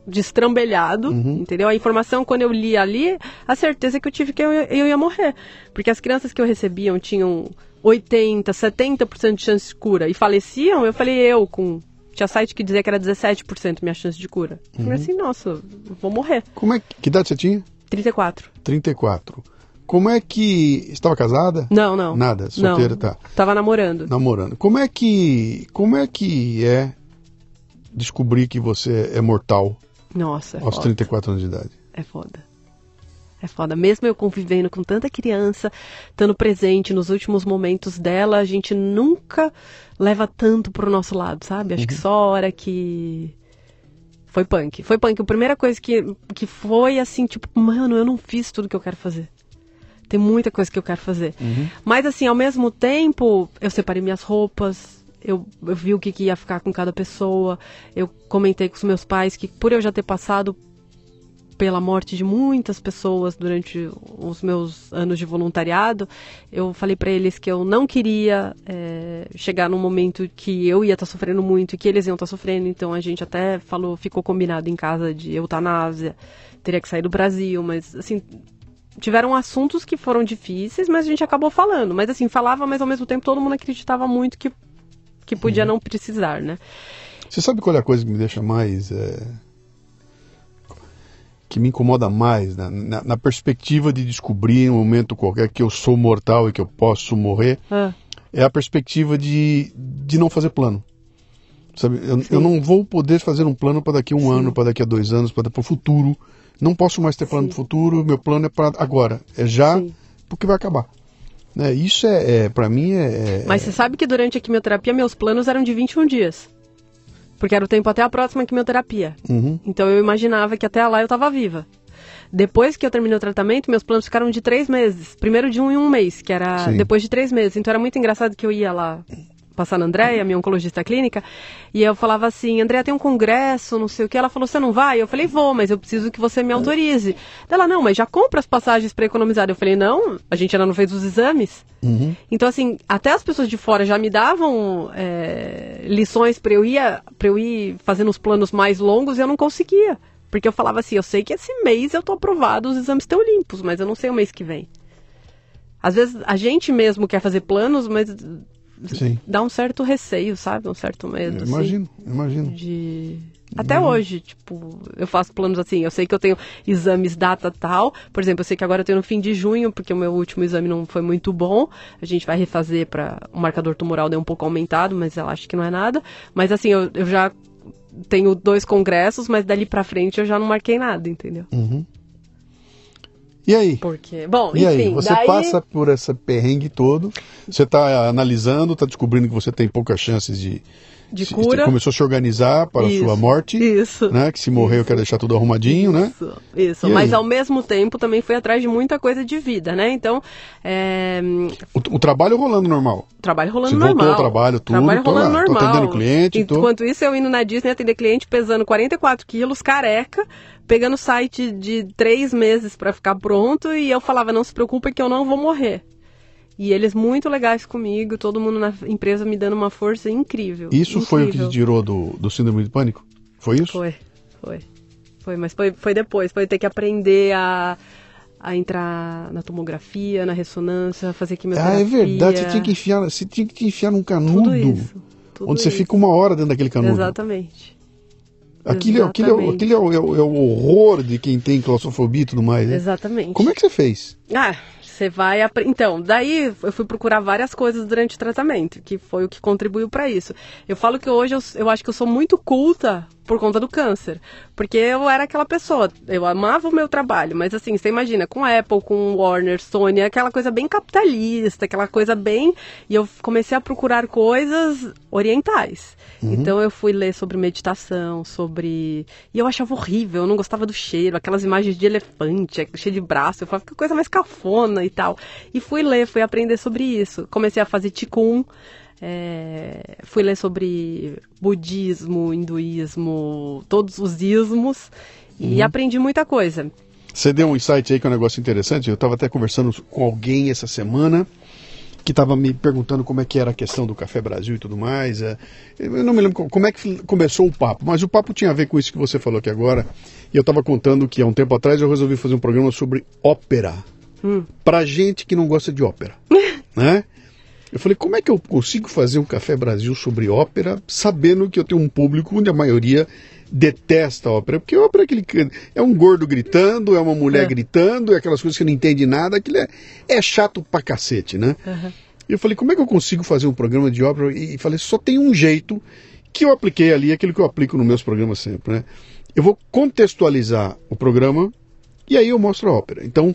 destrambelhado, uhum. entendeu? A informação, quando eu li ali, a certeza que eu tive que eu, eu ia morrer. Porque as crianças que eu recebiam tinham 80, 70% de chance de cura e faleciam, eu falei, eu com. Tinha site que dizia que era 17% minha chance de cura. Uhum. Eu falei assim, nossa, vou morrer. Como é que, que idade você tinha? 34. 34. Como é que. Estava casada? Não, não. Nada, solteira, não. tá. Tava namorando. Namorando. Como é que. Como é que é descobrir que você é mortal Nossa, é aos foda. 34 anos de idade? É foda. É foda. Mesmo eu convivendo com tanta criança, estando presente nos últimos momentos dela, a gente nunca leva tanto pro nosso lado, sabe? Acho uhum. que só a hora que. Foi punk. Foi punk. A primeira coisa que, que foi assim, tipo, mano, eu não fiz tudo que eu quero fazer. Tem muita coisa que eu quero fazer. Uhum. Mas assim, ao mesmo tempo, eu separei minhas roupas, eu, eu, vi o que, que, ia ficar com cada pessoa. Eu comentei com os meus pais que, por eu já ter passado pela morte de muitas pessoas durante os meus anos de voluntariado, eu falei para eles que eu não queria é, chegar num momento que eu ia estar tá sofrendo muito e que eles iam estar tá sofrendo. Então a gente até falou, ficou combinado em casa de eutanásia, teria que sair do Brasil, mas assim tiveram assuntos que foram difíceis, mas a gente acabou falando. Mas assim falava, mas ao mesmo tempo todo mundo acreditava muito que que podia uhum. não precisar, né? Você sabe qual é a coisa que me deixa mais é que me incomoda mais, né? na, na, perspectiva de descobrir em um momento qualquer que eu sou mortal e que eu posso morrer, ah. é a perspectiva de, de não fazer plano. Sabe? Eu, eu não vou poder fazer um plano para daqui a um Sim. ano, para daqui a dois anos, para o futuro. Não posso mais ter plano para o futuro, meu plano é para agora. É já, Sim. porque vai acabar. Né? Isso é, é para mim é, é, Mas você sabe que durante a quimioterapia meus planos eram de 21 dias. Porque era o tempo até a próxima quimioterapia. Uhum. Então eu imaginava que até lá eu estava viva. Depois que eu terminei o tratamento, meus planos ficaram de três meses. Primeiro de um em um mês, que era Sim. depois de três meses. Então era muito engraçado que eu ia lá passar na Andréia, minha oncologista clínica, e eu falava assim, Andréia, tem um congresso, não sei o que. Ela falou, você não vai? Eu falei, vou, mas eu preciso que você me autorize. Ela, não, mas já compra as passagens para economizar. Eu falei, não, a gente ainda não fez os exames. Uhum. Então, assim, até as pessoas de fora já me davam é, lições para eu, ir, eu ir fazendo os planos mais longos e eu não conseguia. Porque eu falava assim, eu sei que esse mês eu tô aprovado, os exames estão limpos, mas eu não sei o mês que vem. Às vezes a gente mesmo quer fazer planos, mas Sim. dá um certo receio, sabe? Um certo medo. Eu imagino, assim, imagino. De... Até hoje, tipo, eu faço planos assim, eu sei que eu tenho exames data tal, por exemplo, eu sei que agora eu tenho no fim de junho, porque o meu último exame não foi muito bom, a gente vai refazer para o marcador tumoral deu um pouco aumentado, mas eu acho que não é nada, mas assim, eu, eu já tenho dois congressos, mas dali para frente eu já não marquei nada, entendeu? Uhum. E aí? Porque, bom, e enfim, aí? Você daí... passa por essa perrengue todo, você está analisando, está descobrindo que você tem poucas chances de, de cura. Você começou a se organizar para isso, a sua morte. Isso. Né? Que se morrer eu quero deixar tudo arrumadinho, isso, né? Isso. Mas ao mesmo tempo também fui atrás de muita coisa de vida, né? Então. É... O, o, trabalho rolando normal. Trabalho rolando você normal. voltou ao trabalho, tudo. Trabalho rolando lá, normal. Tô atendendo cliente. Enquanto tô... isso, eu indo na Disney atender cliente pesando 44 quilos, careca pegando site de três meses para ficar pronto e eu falava, não se preocupe que eu não vou morrer. E eles muito legais comigo, todo mundo na empresa me dando uma força incrível. Isso incrível. foi o que te tirou do, do síndrome de pânico? Foi isso? Foi, foi. Foi, mas foi, foi depois, foi ter que aprender a, a entrar na tomografia, na ressonância, fazer quimioterapia. Ah, é verdade, você tinha que enfiar, você tinha que te enfiar num canudo. Tudo isso, tudo onde isso. você fica uma hora dentro daquele canudo. Exatamente. Aquilo, aquilo, é, aquilo é, o, é, o, é, o, horror de quem tem claustrofobia e tudo mais. Né? Exatamente. Como é que você fez? Ah, você vai. Então, daí eu fui procurar várias coisas durante o tratamento, que foi o que contribuiu para isso. Eu falo que hoje eu, eu acho que eu sou muito culta por conta do câncer. Porque eu era aquela pessoa, eu amava o meu trabalho, mas assim, você imagina, com Apple, com Warner, Sony, aquela coisa bem capitalista, aquela coisa bem. E eu comecei a procurar coisas orientais. Uhum. Então eu fui ler sobre meditação, sobre. E eu achava horrível, eu não gostava do cheiro, aquelas imagens de elefante, cheio de braço, eu falava que coisa mais cafona e tal. E fui ler, fui aprender sobre isso. Comecei a fazer Qigong. É, fui ler sobre budismo, hinduísmo, todos os ismos e uhum. aprendi muita coisa. Você deu um insight aí que é um negócio interessante. Eu estava até conversando com alguém essa semana que estava me perguntando como é que era a questão do Café Brasil e tudo mais. É, eu não me lembro como é que começou o papo, mas o papo tinha a ver com isso que você falou aqui agora. E eu estava contando que há um tempo atrás eu resolvi fazer um programa sobre ópera. Hum. Para gente que não gosta de ópera. *laughs* né? Eu falei, como é que eu consigo fazer um Café Brasil sobre ópera, sabendo que eu tenho um público onde a maioria detesta a ópera? Porque a ópera é, aquele, é um gordo gritando, é uma mulher é. gritando, é aquelas coisas que não entende nada, aquilo é, é chato pra cacete, né? Uhum. E eu falei, como é que eu consigo fazer um programa de ópera? E, e falei, só tem um jeito que eu apliquei ali, aquilo que eu aplico nos meus programas sempre, né? Eu vou contextualizar o programa e aí eu mostro a ópera. Então,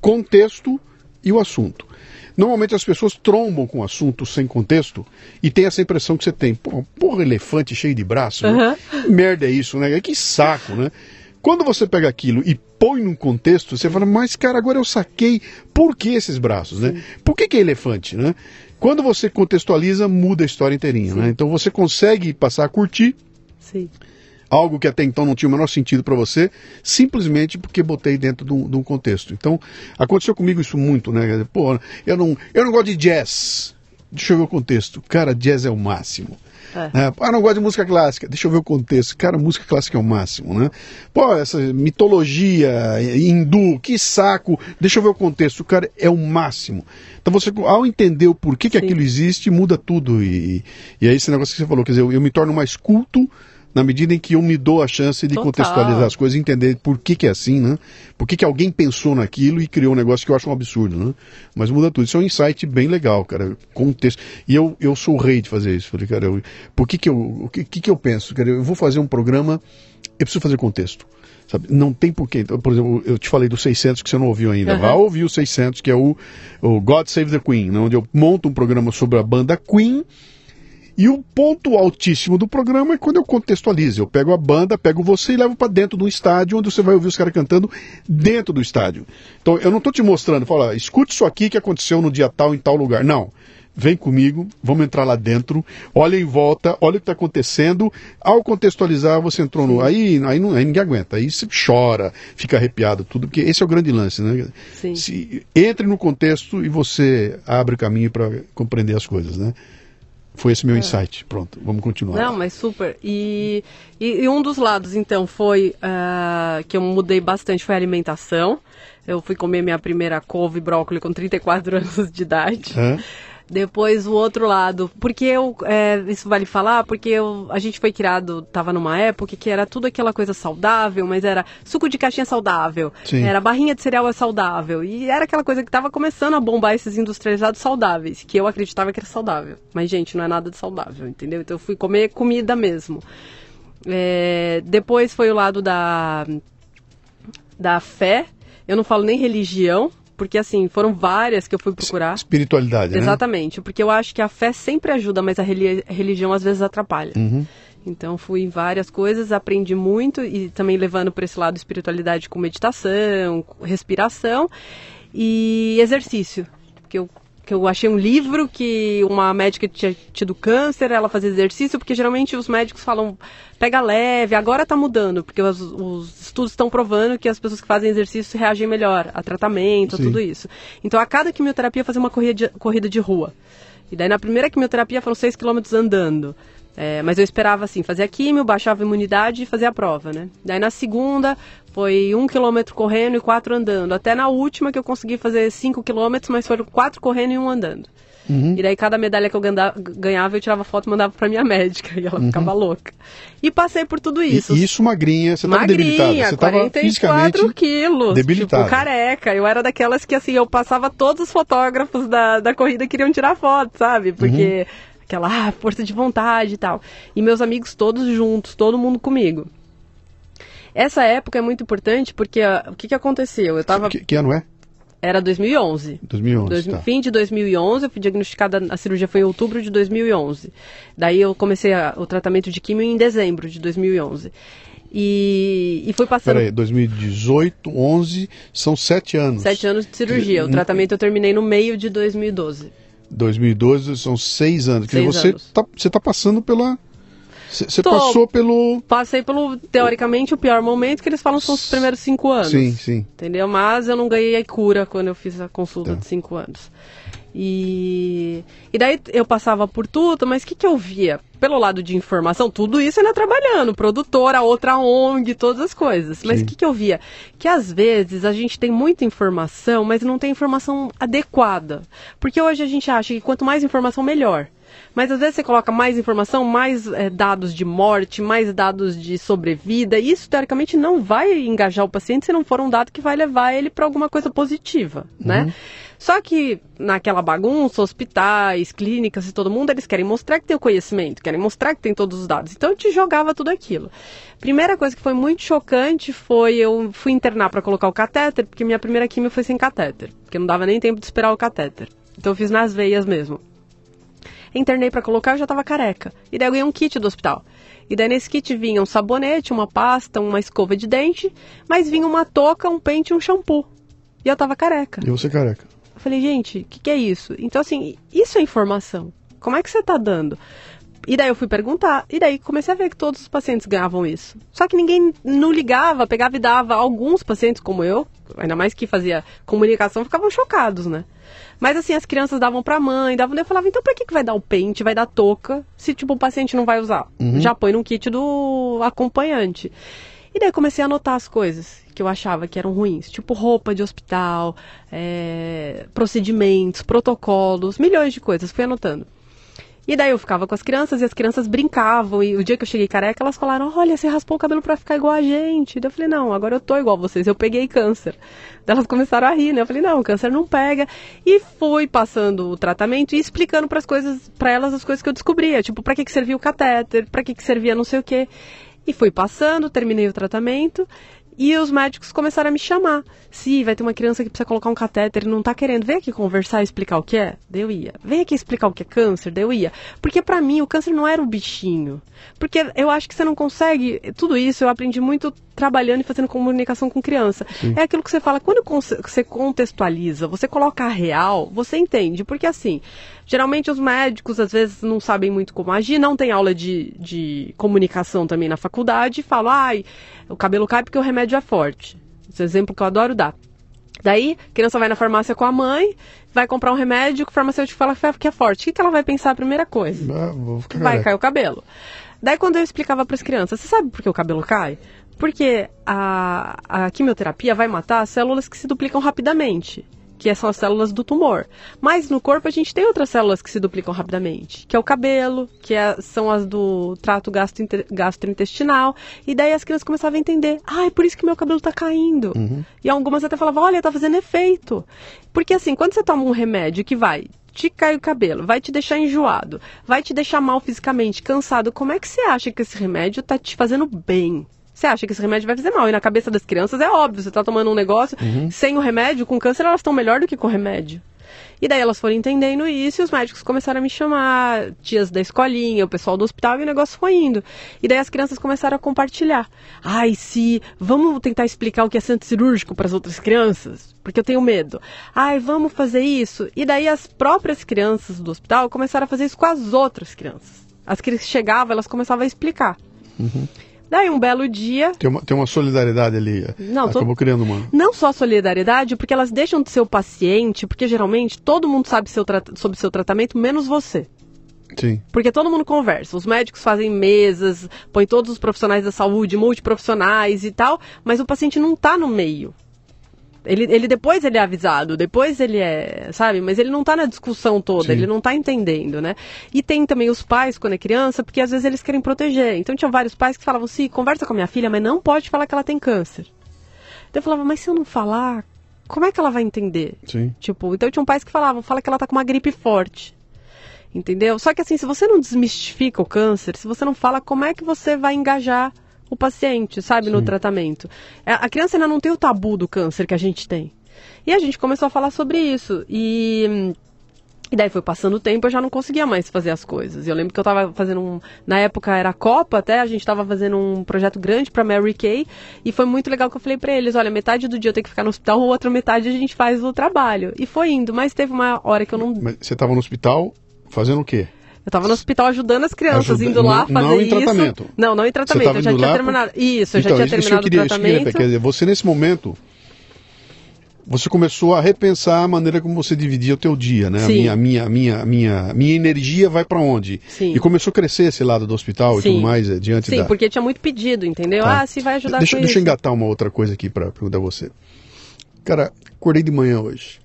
contexto e o assunto. Normalmente as pessoas trombam com assunto sem contexto e tem essa impressão que você tem. Pô, porra, elefante cheio de braço. Uhum. Né? Merda é isso, né? Que saco, né? Quando você pega aquilo e põe num contexto, você fala, mas cara, agora eu saquei por que esses braços, né? Por que, que é elefante, né? Quando você contextualiza, muda a história inteirinha, né? Então você consegue passar a curtir. Sim algo que até então não tinha o menor sentido para você, simplesmente porque botei dentro de um, de um, contexto. Então, aconteceu comigo isso muito, né? Pô, eu não, eu não gosto de jazz. Deixa eu ver o contexto. Cara, jazz é o máximo. É. Né? Ah, não gosto de música clássica. Deixa eu ver o contexto. Cara, música clássica é o máximo, né? Pô, essa mitologia hindu, que saco. Deixa eu ver o contexto. Cara, é o máximo. Então você, ao entender o porquê que aquilo existe, muda tudo. E, e aí esse negócio que você falou, quer dizer, eu, eu me torno mais culto na medida em que eu me dou a chance de Total. contextualizar as coisas, entender por que, que é assim, né? Por que, que alguém pensou naquilo e criou um negócio que eu acho um absurdo, né? Mas muda tudo. Isso é um insight bem legal, cara. Contexto. E eu, eu sou o rei de fazer isso. Falei, cara, eu, por que, que eu. O que, que eu penso? Cara, eu vou fazer um programa, eu preciso fazer contexto. Sabe? Não tem porquê. Por exemplo, eu te falei do 600 que você não ouviu ainda. Uhum. Vá ouvir o 600, que é o, o God Save the Queen, né? onde eu monto um programa sobre a banda Queen e o ponto altíssimo do programa é quando eu contextualizo. Eu pego a banda, pego você e levo para dentro do estádio, onde você vai ouvir os caras cantando dentro do estádio. Então eu não estou te mostrando, fala, escute isso aqui que aconteceu no dia tal em tal lugar. Não. Vem comigo, vamos entrar lá dentro, olha em volta, olha o que está acontecendo. Ao contextualizar, você entrou no. Aí, aí, não, aí ninguém aguenta, aí você chora, fica arrepiado, tudo, porque esse é o grande lance, né? Sim. Se, entre no contexto e você abre caminho para compreender as coisas, né? Foi esse meu é. insight. Pronto, vamos continuar. Não, mas super. E, e, e um dos lados, então, foi uh, que eu mudei bastante foi a alimentação. Eu fui comer minha primeira couve e brócolis com 34 anos de idade. Depois o outro lado, porque eu, é, isso vale falar, porque eu, a gente foi criado, tava numa época que era tudo aquela coisa saudável, mas era suco de caixinha saudável, Sim. era barrinha de cereal é saudável, e era aquela coisa que tava começando a bombar esses industrializados saudáveis, que eu acreditava que era saudável. Mas, gente, não é nada de saudável, entendeu? Então eu fui comer comida mesmo. É, depois foi o lado da, da fé, eu não falo nem religião, porque, assim, foram várias que eu fui procurar. Espiritualidade, né? Exatamente. Porque eu acho que a fé sempre ajuda, mas a religião às vezes atrapalha. Uhum. Então fui em várias coisas, aprendi muito e também levando para esse lado espiritualidade com meditação, respiração e exercício. Porque eu que eu achei um livro que uma médica tinha tido câncer, ela fazia exercício, porque geralmente os médicos falam, pega leve, agora está mudando, porque os, os estudos estão provando que as pessoas que fazem exercício reagem melhor a tratamento, a tudo isso. Então, a cada quimioterapia, fazer uma corrida de, corrida de rua. E daí, na primeira quimioterapia, foram 6 quilômetros andando. É, mas eu esperava assim, fazer a químio, baixava a imunidade e fazer a prova, né? Daí na segunda foi um quilômetro correndo e quatro andando. Até na última que eu consegui fazer cinco quilômetros, mas foram quatro correndo e um andando. Uhum. E daí cada medalha que eu ganhava, eu tirava foto e mandava pra minha médica. *laughs* E ela uhum. ficava louca. E passei por tudo isso. E isso magrinha, você tava debilitada. Você 44 quilos. Debilitada. Tipo, careca. Eu era daquelas que assim, eu passava todos os fotógrafos da, da corrida queriam tirar foto, sabe? Porque... Uhum aquela *laughs* ah, força de vontade e tal. E meus amigos todos juntos, todo mundo comigo. Essa época é muito importante porque uh, o que, que aconteceu? Eu tava. Que, que ano é? Era 2011. 2011. Dois- tá. Fim de 2011, eu fui diagnosticada, a cirurgia foi em outubro de 2011. Daí eu comecei a- o tratamento de químio em dezembro de 2011. E, e fui passando Peraí, 2018, 11, são sete anos. sete anos de cirurgia. O tratamento eu terminei no meio de 2012. 2012 são seis anos. Dizer, Seis você anos. tá, você tá passando pela. Você passou pelo. Passei pelo, teoricamente, o pior momento que eles falam são os primeiros cinco anos. Sim, sim. Entendeu? Mas eu não ganhei a cura quando eu fiz a consulta Tá. de cinco anos. E, e daí eu passava por tudo, mas o que, que eu via? Pelo lado de informação, tudo isso ainda trabalhando, produtora, outra ONG, todas as coisas. Mas o que, que eu via? Que às vezes a gente tem muita informação, mas não tem informação adequada. Porque hoje a gente acha que quanto mais informação, melhor. Mas às vezes você coloca mais informação, mais eh, dados de morte, mais dados de sobrevida, e isso teoricamente não vai engajar o paciente se não for um dado que vai levar ele para alguma coisa positiva, né? Só que naquela bagunça, hospitais, clínicas e todo mundo, eles querem mostrar que tem o conhecimento, querem mostrar que tem todos os dados. Então eu te jogava tudo aquilo. Primeira coisa que foi muito chocante foi eu fui internar para colocar o catéter, porque minha primeira quimio foi sem catéter, porque não dava nem tempo de esperar o catéter. Então eu fiz nas veias mesmo. Internei pra colocar, eu já tava careca. E daí eu ganhei um kit do hospital. E daí nesse kit vinha um sabonete, uma pasta, uma escova de dente, mas vinha uma touca, um pente e um shampoo. E eu tava careca. E você careca. Eu falei, gente, o que, que é isso? Então, assim, isso é informação. Como é que você tá dando? E daí eu fui perguntar, e daí comecei a ver que todos os pacientes ganhavam isso. Só que ninguém não ligava, pegava e dava. Alguns pacientes, como eu, ainda mais que fazia comunicação, ficavam chocados, né? Mas assim, as crianças davam pra mãe, davam, eu falava, então pra que, que vai dar o pente, vai dar touca, se tipo o paciente não vai usar? Já põe no kit do acompanhante. E daí comecei a anotar as coisas que eu achava que eram ruins, tipo roupa de hospital, é, procedimentos, protocolos, milhões de coisas, fui anotando. E daí eu ficava com as crianças e as crianças brincavam. E o dia que eu cheguei careca, elas falaram: Olha, você raspou o cabelo pra ficar igual a gente. Daí eu falei: Não, agora eu tô igual a vocês, eu peguei câncer. Daí elas começaram a rir, né? Eu falei: Não, câncer não pega. E fui passando o tratamento e explicando pras coisas, para elas as coisas que eu descobria. Tipo, pra que, que servia o catéter, pra que, que servia não sei o quê. E fui passando, terminei o tratamento. E os médicos começaram a me chamar. Se vai ter uma criança que precisa colocar um catéter e não tá querendo, vem aqui conversar e explicar o que é? Daí eu ia. Vem aqui explicar o que é câncer? Daí eu ia. Porque pra mim o câncer não era o bichinho. Porque eu acho que você não consegue. Tudo isso eu aprendi muito trabalhando e fazendo comunicação com criança. É aquilo que você fala, quando você contextualiza, você coloca a real, você entende. Porque assim, geralmente os médicos às vezes não sabem muito como agir, não tem aula de, de comunicação também na faculdade e falam, ai, o cabelo cai porque o remédio é forte. Esse é exemplo que eu adoro dar. Daí, a criança vai na farmácia com a mãe, vai comprar um remédio, que o farmacêutico fala que é forte. O que, ela vai pensar a primeira coisa? Ah, vai cair o cabelo. Daí quando eu explicava para as crianças, você sabe por que o cabelo cai? Porque a, a quimioterapia vai matar células que se duplicam rapidamente, que são as células do tumor. Mas no corpo a gente tem outras células que se duplicam rapidamente, que é o cabelo, que é- são as do trato gastrointe- gastrointestinal. E daí as crianças começavam a entender, ah, é por isso que meu cabelo tá caindo. E algumas até falavam, olha, tá fazendo efeito. Porque assim, quando você toma um remédio que vai te cair o cabelo, vai te deixar enjoado, vai te deixar mal fisicamente, cansado, como é que você acha que esse remédio tá te fazendo bem? Você acha que esse remédio vai fazer mal? E na cabeça das crianças é óbvio, você tá tomando um negócio sem o remédio, com câncer elas estão melhor do que com o remédio. E daí elas foram entendendo isso e os médicos começaram a me chamar, tias da escolinha, o pessoal do hospital, e o negócio foi indo. E daí as crianças começaram a compartilhar. Ai, se vamos tentar explicar o que é centro cirúrgico para as outras crianças, porque eu tenho medo. Ai, vamos fazer isso. E daí as próprias crianças do hospital começaram a fazer isso com as outras crianças. As que chegavam, elas começavam a explicar. Daí um belo dia, Tem uma, tem uma solidariedade ali. Não, tô- Acabou criando uma. não só solidariedade, porque elas deixam de ser o paciente, porque geralmente todo mundo sabe seu tra- sobre seu tratamento, menos você. Sim. Porque todo mundo conversa. Os médicos fazem mesas, põem todos os profissionais da saúde, multiprofissionais e tal, mas o paciente não está no meio. Ele, ele depois ele é avisado, depois ele é, sabe? Mas ele não está na discussão toda, Sim. ele não está entendendo, né? E tem também os pais quando é criança, porque às vezes eles querem proteger. Então tinha vários pais que falavam assim, conversa com a minha filha, mas não pode falar que ela tem câncer. Então eu falava, mas se eu não falar, como é que ela vai entender? Sim. Tipo, então tinha um pais que falavam, fala que ela tá com uma gripe forte. Entendeu? Só que assim, se você não desmistifica o câncer, se você não fala como é que você vai engajar o paciente, sabe, no tratamento. É, A criança ainda não tem o tabu do câncer que a gente tem. E a gente começou a falar sobre isso. E, e daí foi passando o tempo, eu já não conseguia mais fazer as coisas. Eu lembro que eu estava fazendo um. Na época era a Copa até, a gente estava fazendo um projeto grande para Mary Kay. E foi muito legal que eu falei para eles: olha, metade do dia eu tenho que ficar no hospital, outra metade a gente faz o trabalho. E foi indo, mas teve uma hora que eu não. Mas você estava no hospital fazendo o quê? Eu tava no hospital ajudando as crianças, Ajuda- indo lá não- fazer não em isso. tratamento. Não, não em tratamento. Eu já tinha lá terminado. Isso, eu então, já tinha isso que eu terminado queria, o isso que queria tratamento. Quer dizer, você nesse momento, você começou a repensar a maneira como você dividia o teu dia, né? A Sim. minha, a minha, a minha, a minha, a minha energia vai para onde? Sim. E começou a crescer esse lado do hospital e Sim. tudo mais eh, diante Sim, da. porque tinha muito pedido, entendeu? Tá. Ah, se vai ajudar deixa, com deixa eu engatar uma outra coisa aqui para perguntar a você. Cara, acordei de manhã hoje.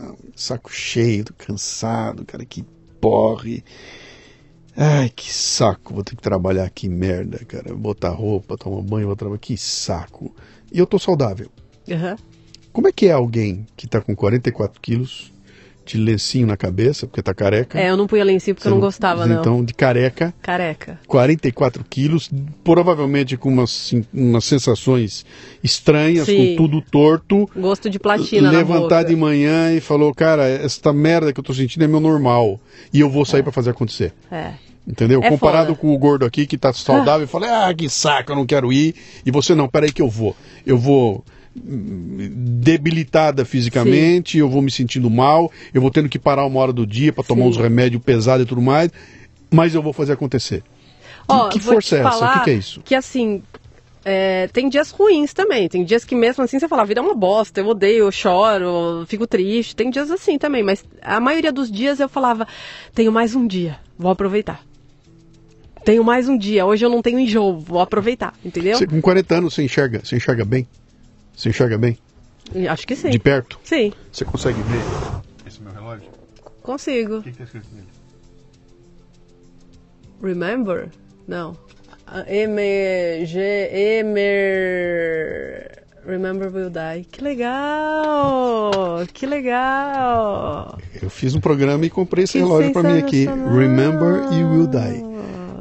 Ah, Saco cheio, cansado, cara, que porre. Ai, que saco, vou ter que trabalhar aqui, merda, cara. Botar roupa, tomar banho, vou trabalhar. Que saco. E eu tô saudável. Aham. Como é que é alguém que tá com 44 quilos, de lencinho na cabeça, porque tá careca? É, eu não punha lencinho porque eu não gostava, não. Então, de careca, Careca. 44 quilos, provavelmente com umas, sim- umas sensações estranhas, Sim. com tudo torto. Gosto de platina levantar de manhã e falou, cara, esta merda que eu tô sentindo é meu normal. E eu vou sair pra fazer acontecer. É. Entendeu? É Comparado foda. com o gordo aqui que tá saudável e fala, ah, que saco, eu não quero ir. E você não, peraí que eu vou. Eu vou hum, debilitada fisicamente, eu vou me sentindo mal, eu vou tendo que parar uma hora do dia pra tomar Sim. uns remédios pesados e tudo mais, mas eu vou fazer acontecer. Ó, que força é essa? O que, que é isso? Que assim, é, tem dias ruins também. Tem dias que mesmo assim você fala, a vida é uma bosta, eu odeio, eu choro, eu fico triste. Tem dias assim também, mas a maioria dos dias eu falava, tenho mais um dia, vou aproveitar. Tenho mais um dia, hoje eu não tenho enjoo, vou aproveitar, entendeu? Você, com 40 anos você enxerga, você enxerga bem? Você enxerga bem? Acho que sim. De perto? Sim, Você consegue ver? Esse meu relógio? consigo. O que está escrito nele? Remember? Não. M, G, Emer. Remember will die. Que legal! Que legal! Eu fiz um programa e comprei esse Que relógio pra mim aqui. Remember you will die.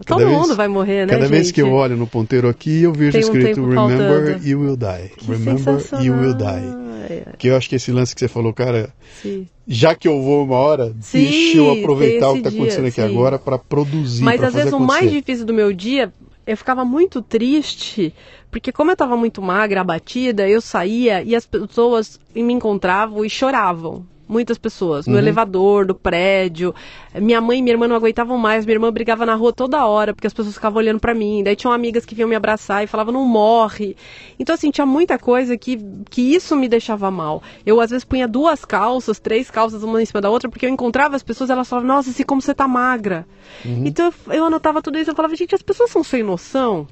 Todo vez- mundo vai morrer, né, Cada vez gente? que eu olho no ponteiro aqui, eu vejo Tem escrito Remember faltando. you will die. Que Remember you will die. sensacional. Que eu acho que esse lance que você falou, cara, Sim. já que eu vou uma hora, Sim, deixa eu aproveitar o que tá dia, acontecendo aqui sim. agora pra produzir, Mas às vezes o acontecer. mais difícil do meu dia, eu ficava muito triste, porque como eu tava muito magra, abatida, eu saía e as pessoas me encontravam e choravam. Muitas pessoas, no Uhum. elevador, do prédio. Minha mãe e minha irmã não aguentavam mais. Minha irmã brigava na rua toda hora, porque as pessoas ficavam olhando pra mim. Daí tinham amigas que vinham me abraçar e falavam, não morre. Então, assim, tinha muita coisa que, que isso me deixava mal. Eu, às vezes, punha duas calças, três calças, uma em cima da outra, porque eu encontrava as pessoas elas falavam, nossa, assim, como você tá magra. Então, eu, eu anotava tudo isso, eu falava, gente, as pessoas são sem noção.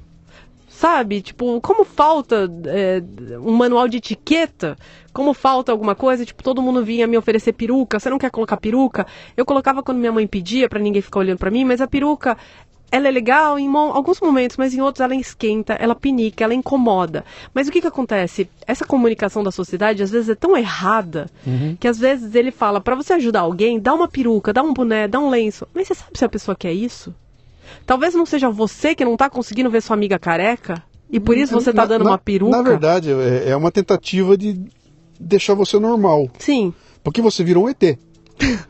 Sabe? Tipo, como falta é, um manual de etiqueta, como falta alguma coisa, tipo, todo mundo vinha me oferecer peruca, você não quer colocar peruca? Eu colocava quando minha mãe pedia, pra ninguém ficar olhando pra mim, mas a peruca, ela é legal em alguns momentos, mas em outros ela esquenta, ela pinica, ela incomoda. Mas o que que acontece? Essa comunicação da sociedade às vezes é tão errada, que às vezes ele fala, pra você ajudar alguém, dá uma peruca, dá um boné, dá um lenço. Mas você sabe se a pessoa quer isso? Talvez não seja você que não tá conseguindo ver sua amiga careca e por isso você tá Na- dando na- uma peruca. Na verdade, é, é uma tentativa de deixar você normal. Sim, Porque você virou um ET.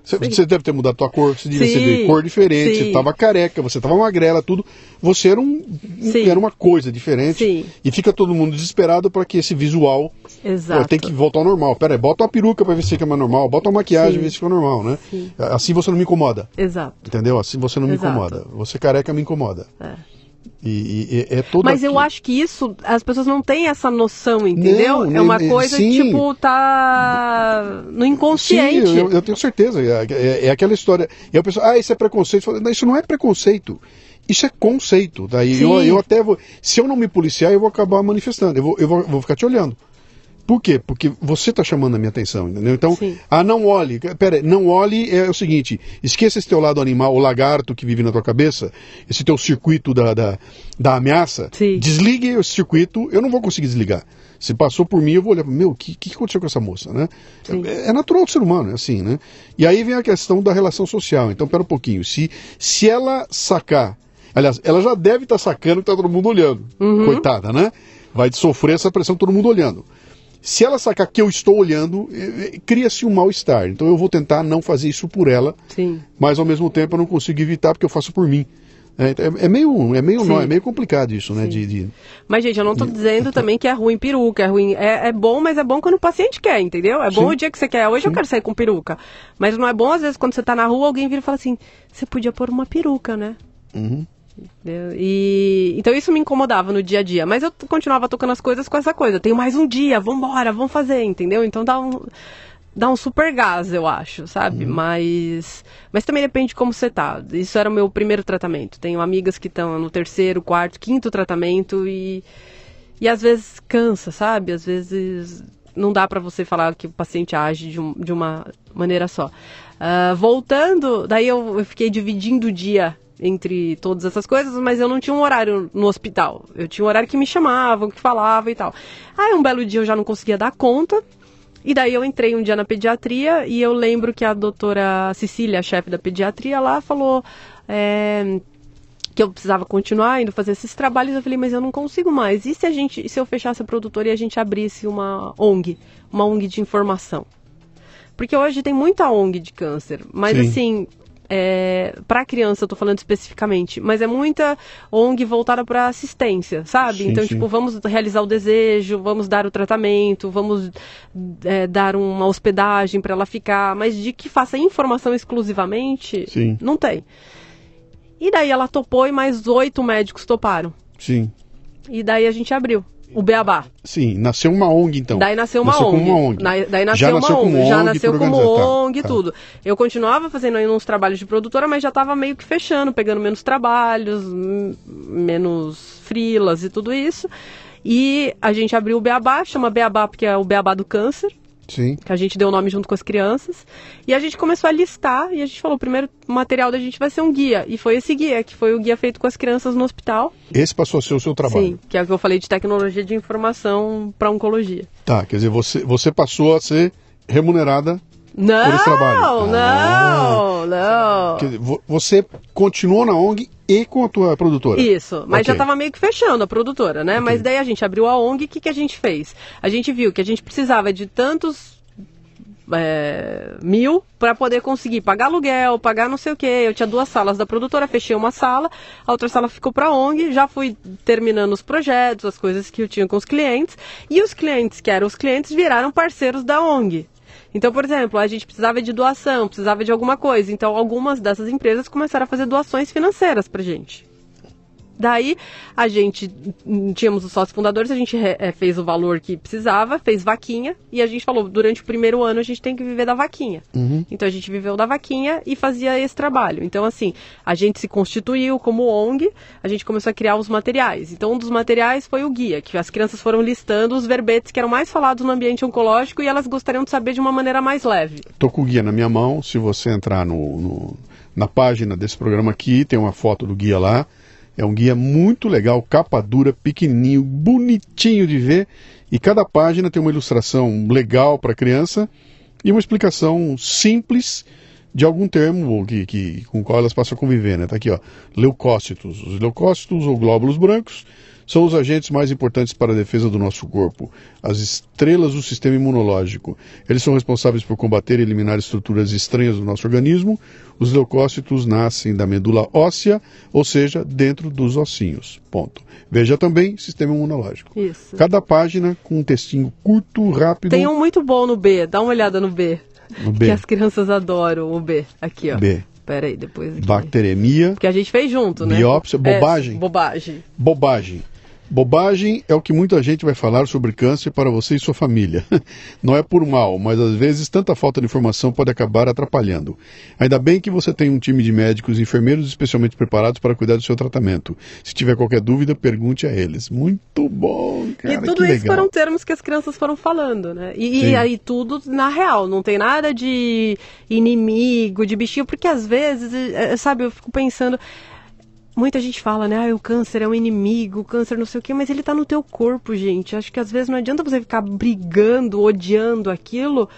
Você, você deve ter mudado a tua cor, você devia Sim, ser de cor diferente, sim. você tava careca, você tava magrela, tudo. Você era, um, Sim. era uma coisa diferente. Sim. E fica todo mundo desesperado para que esse visual exato. pô, tem que voltar ao normal. Pera aí, bota uma peruca para ver se fica mais normal, bota uma maquiagem pra ver se fica normal, né? Sim. Assim você não me incomoda. Exato. Entendeu? Assim você não me Exato. incomoda. Você careca me incomoda. É. E, e- é todo Mas eu aqui- acho que isso, as pessoas não têm essa noção, entendeu? Não, é uma coisa, sim. tipo, tá no Sim, inconsciente. eu, eu tenho certeza. É, é- é aquela história. E a pessoa, ah, isso é preconceito. Eu falo, Não, isso não é preconceito. Isso é conceito. Daí eu, Sim. eu até vou. Se eu não me policiar, eu vou acabar manifestando. Eu vou, eu vou, vou ficar te olhando. Por quê? Porque você está chamando a minha atenção, entendeu? Então, Sim. ah, não olhe. Pera, aí, não olhe é o seguinte: esqueça esse teu lado animal, o lagarto que vive na tua cabeça, esse teu circuito da, da, da ameaça. Sim. Desligue esse circuito, eu não vou conseguir desligar. Se passou por mim, eu vou olhar, meu, o que, que aconteceu com essa moça, né? É, é natural do ser humano, é assim, né? E aí vem a questão da relação social. Então, pera um pouquinho. Se, se ela sacar, aliás, ela já deve estar sacando que tá todo mundo olhando. Coitada, né? Vai sofrer essa pressão todo mundo olhando. Se ela sacar que eu estou olhando, eh, eh, cria-se um mal-estar. Então eu vou tentar não fazer isso por ela, Sim. mas ao mesmo tempo eu não consigo evitar porque eu faço por mim. É, é- é meio, é meio, Sim. nó, é meio complicado isso, né? Sim. De, de- Mas, gente, eu não tô dizendo *laughs* também que é ruim peruca, é ruim. É, é bom, mas é bom quando o paciente quer, entendeu? É bom Sim. o dia que você quer. Hoje eu quero sair com peruca. Mas não é bom, às vezes, quando você tá na rua, alguém vira e fala assim: você podia pôr uma peruca, né? Uhum. Entendeu? E então isso me incomodava no dia a dia, mas eu continuava tocando as coisas com essa coisa. Tenho mais um dia, vambora, vamos fazer, entendeu? Então dá um dá um super gás, eu acho, sabe? Mas mas também depende de como você tá. Isso era o meu primeiro tratamento. Tenho amigas que estão no terceiro, quarto, quinto tratamento e e às vezes cansa, sabe? Às vezes não dá pra você falar que o paciente age de, um- de uma maneira só. Ah, voltando, daí eu, eu fiquei dividindo o dia entre todas essas coisas, mas eu não tinha um horário no hospital. Eu tinha um horário que me chamavam, que falavam e tal. Aí um belo dia eu já não conseguia dar conta. E daí eu entrei um dia na pediatria e eu lembro que a doutora Cecília, a chefe da pediatria lá, falou. é, que eu precisava continuar indo fazer esses trabalhos, eu falei, mas eu não consigo mais. E se a gente, se eu fechasse a produtora e a gente abrisse uma ONG, uma ONG de informação? Porque hoje tem muita ONG de câncer, mas Sim. assim, é, para criança eu tô falando especificamente, mas é muita ONG voltada para assistência, sabe? Sim, então, sim. tipo, vamos realizar o desejo, vamos dar o tratamento, vamos é, dar uma hospedagem para ela ficar, mas de que faça informação exclusivamente, Sim. não tem. E daí ela topou e mais oito médicos toparam. Sim. E daí a gente abriu o Beabá. Sim, nasceu uma ONG então. Daí nasceu uma Nasceu ONG. como uma ONG. Na- daí nasceu Já uma nasceu ONG. como já ONG, nasceu tudo como. Tá, ONG e tá. tudo. Eu continuava fazendo aí uns trabalhos de produtora, mas já estava meio que fechando, pegando menos trabalhos, menos frilas e tudo isso. E a gente abriu o Beabá, chama Beabá porque é o Beabá do câncer, Sim. que a gente deu o nome junto com as crianças. E a gente começou a listar e a gente falou, o primeiro material da gente vai ser um guia. E foi esse guia, que foi o guia feito com as crianças no hospital. Esse passou a ser o seu trabalho. Sim, que é o que eu falei de tecnologia de informação para oncologia. Tá, quer dizer, você, você passou a ser remunerada. Não, esse trabalho. não, não. Dizer, vo- você continuou na ONG e com a tua produtora. Isso, mas Ok. já estava meio que fechando a produtora, né? Mas daí a gente abriu a ONG, o que, que a gente fez? A gente viu que a gente precisava de tantos é, mil para poder conseguir pagar aluguel, pagar não sei o que. Eu tinha duas salas da produtora, fechei uma sala, a outra sala ficou para ONG, já fui terminando os projetos, as coisas que eu tinha com os clientes, e os clientes que eram os clientes viraram parceiros da ONG. Então, por exemplo, a gente precisava de doação, precisava de alguma coisa. Então, algumas dessas empresas começaram a fazer doações financeiras pra gente. Daí, a gente, hum, tínhamos os sócios fundadores, a gente eh, fez o valor que precisava, fez vaquinha, e a gente falou, durante o primeiro ano a gente tem que viver da vaquinha. Então, a gente viveu da vaquinha e fazia esse trabalho. Então, assim, a gente se constituiu como ONG, a gente começou a criar os materiais. Então, um dos materiais foi o guia, que as crianças foram listando os verbetes que eram mais falados no ambiente oncológico e elas gostariam de saber de uma maneira mais leve. Tô com o guia na minha mão. Se você entrar no, no- na página desse programa aqui, tem uma foto do guia lá. É um guia muito legal, capa dura, pequenininho, bonitinho de ver. E cada página tem uma ilustração legal para criança e uma explicação simples de algum termo que, que- com o qual elas passam a conviver. Né? Tá aqui, ó, leucócitos. Os leucócitos ou glóbulos brancos são os agentes mais importantes para a defesa do nosso corpo, as estrelas do sistema imunológico. Eles são responsáveis por combater e eliminar estruturas estranhas do nosso organismo. Os leucócitos nascem da medula óssea, ou seja, dentro dos ossinhos. Ponto. Veja também sistema imunológico. Isso. Cada página com um textinho curto, rápido. Tem um muito bom no B, dá uma olhada no B. No B. Que as crianças adoram o B. Aqui, ó. B. Pera aí, depois aqui. Bacteremia, Porque a gente fez junto, né? Biópsia, bobagem? É, bobagem. bobagem. Bobagem é o que muita gente vai falar sobre câncer para você e sua família. *laughs* Não é por mal, mas às vezes tanta falta de informação pode acabar atrapalhando. Ainda bem que você tem um time de médicos e enfermeiros especialmente preparados para cuidar do seu tratamento. Se tiver qualquer dúvida, pergunte a eles. Muito bom, cara. E tudo isso legal. foram termos que as crianças foram falando, né? E, e aí tudo na real, não tem nada de inimigo, de bichinho, porque às vezes, eh, sabe, eu fico pensando. Muita gente fala, né? Ah, o câncer é um inimigo, o câncer não sei o quê, mas ele tá no teu corpo, gente. Acho que às vezes não adianta você ficar brigando, odiando aquilo,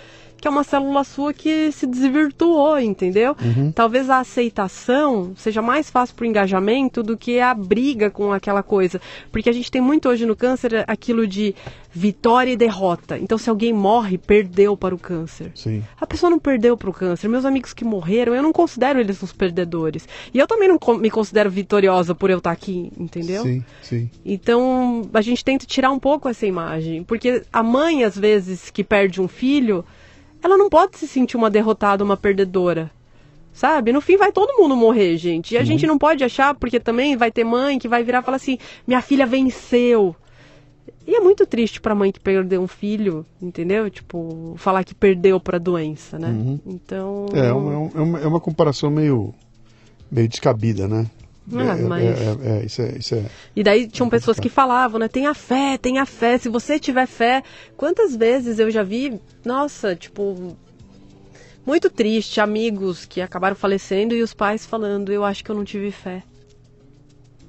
que é uma célula sua que se desvirtuou, entendeu? Talvez a aceitação seja mais fácil pro engajamento do que a briga com aquela coisa. Porque a gente tem muito hoje no câncer aquilo de vitória e derrota. Então, se alguém morre, perdeu para o câncer. Sim. A pessoa não perdeu para o câncer. Meus amigos que morreram, eu não considero eles os perdedores. E eu também não me considero vitoriosa por eu estar aqui, entendeu? Sim, sim. Então, a gente tenta tirar um pouco essa imagem. Porque a mãe, às vezes, que perde um filho, ela não pode se sentir uma derrotada, uma perdedora. Sabe? No fim vai todo mundo morrer, gente. E a gente não pode achar, porque também vai ter mãe que vai virar e falar assim: minha filha venceu. E é muito triste pra mãe que perdeu um filho, entendeu? Tipo, falar que perdeu pra doença, né? Então. É uma, é uma, é uma comparação meio, meio descabida, né? Ah, é, mas- é, é, é, isso é, isso é. E daí tinham pessoas que falavam, né? Tenha fé, tenha fé. Se você tiver fé. Quantas vezes eu já vi, nossa, tipo. Muito triste, amigos que acabaram falecendo e os pais falando, eu acho que eu não tive fé.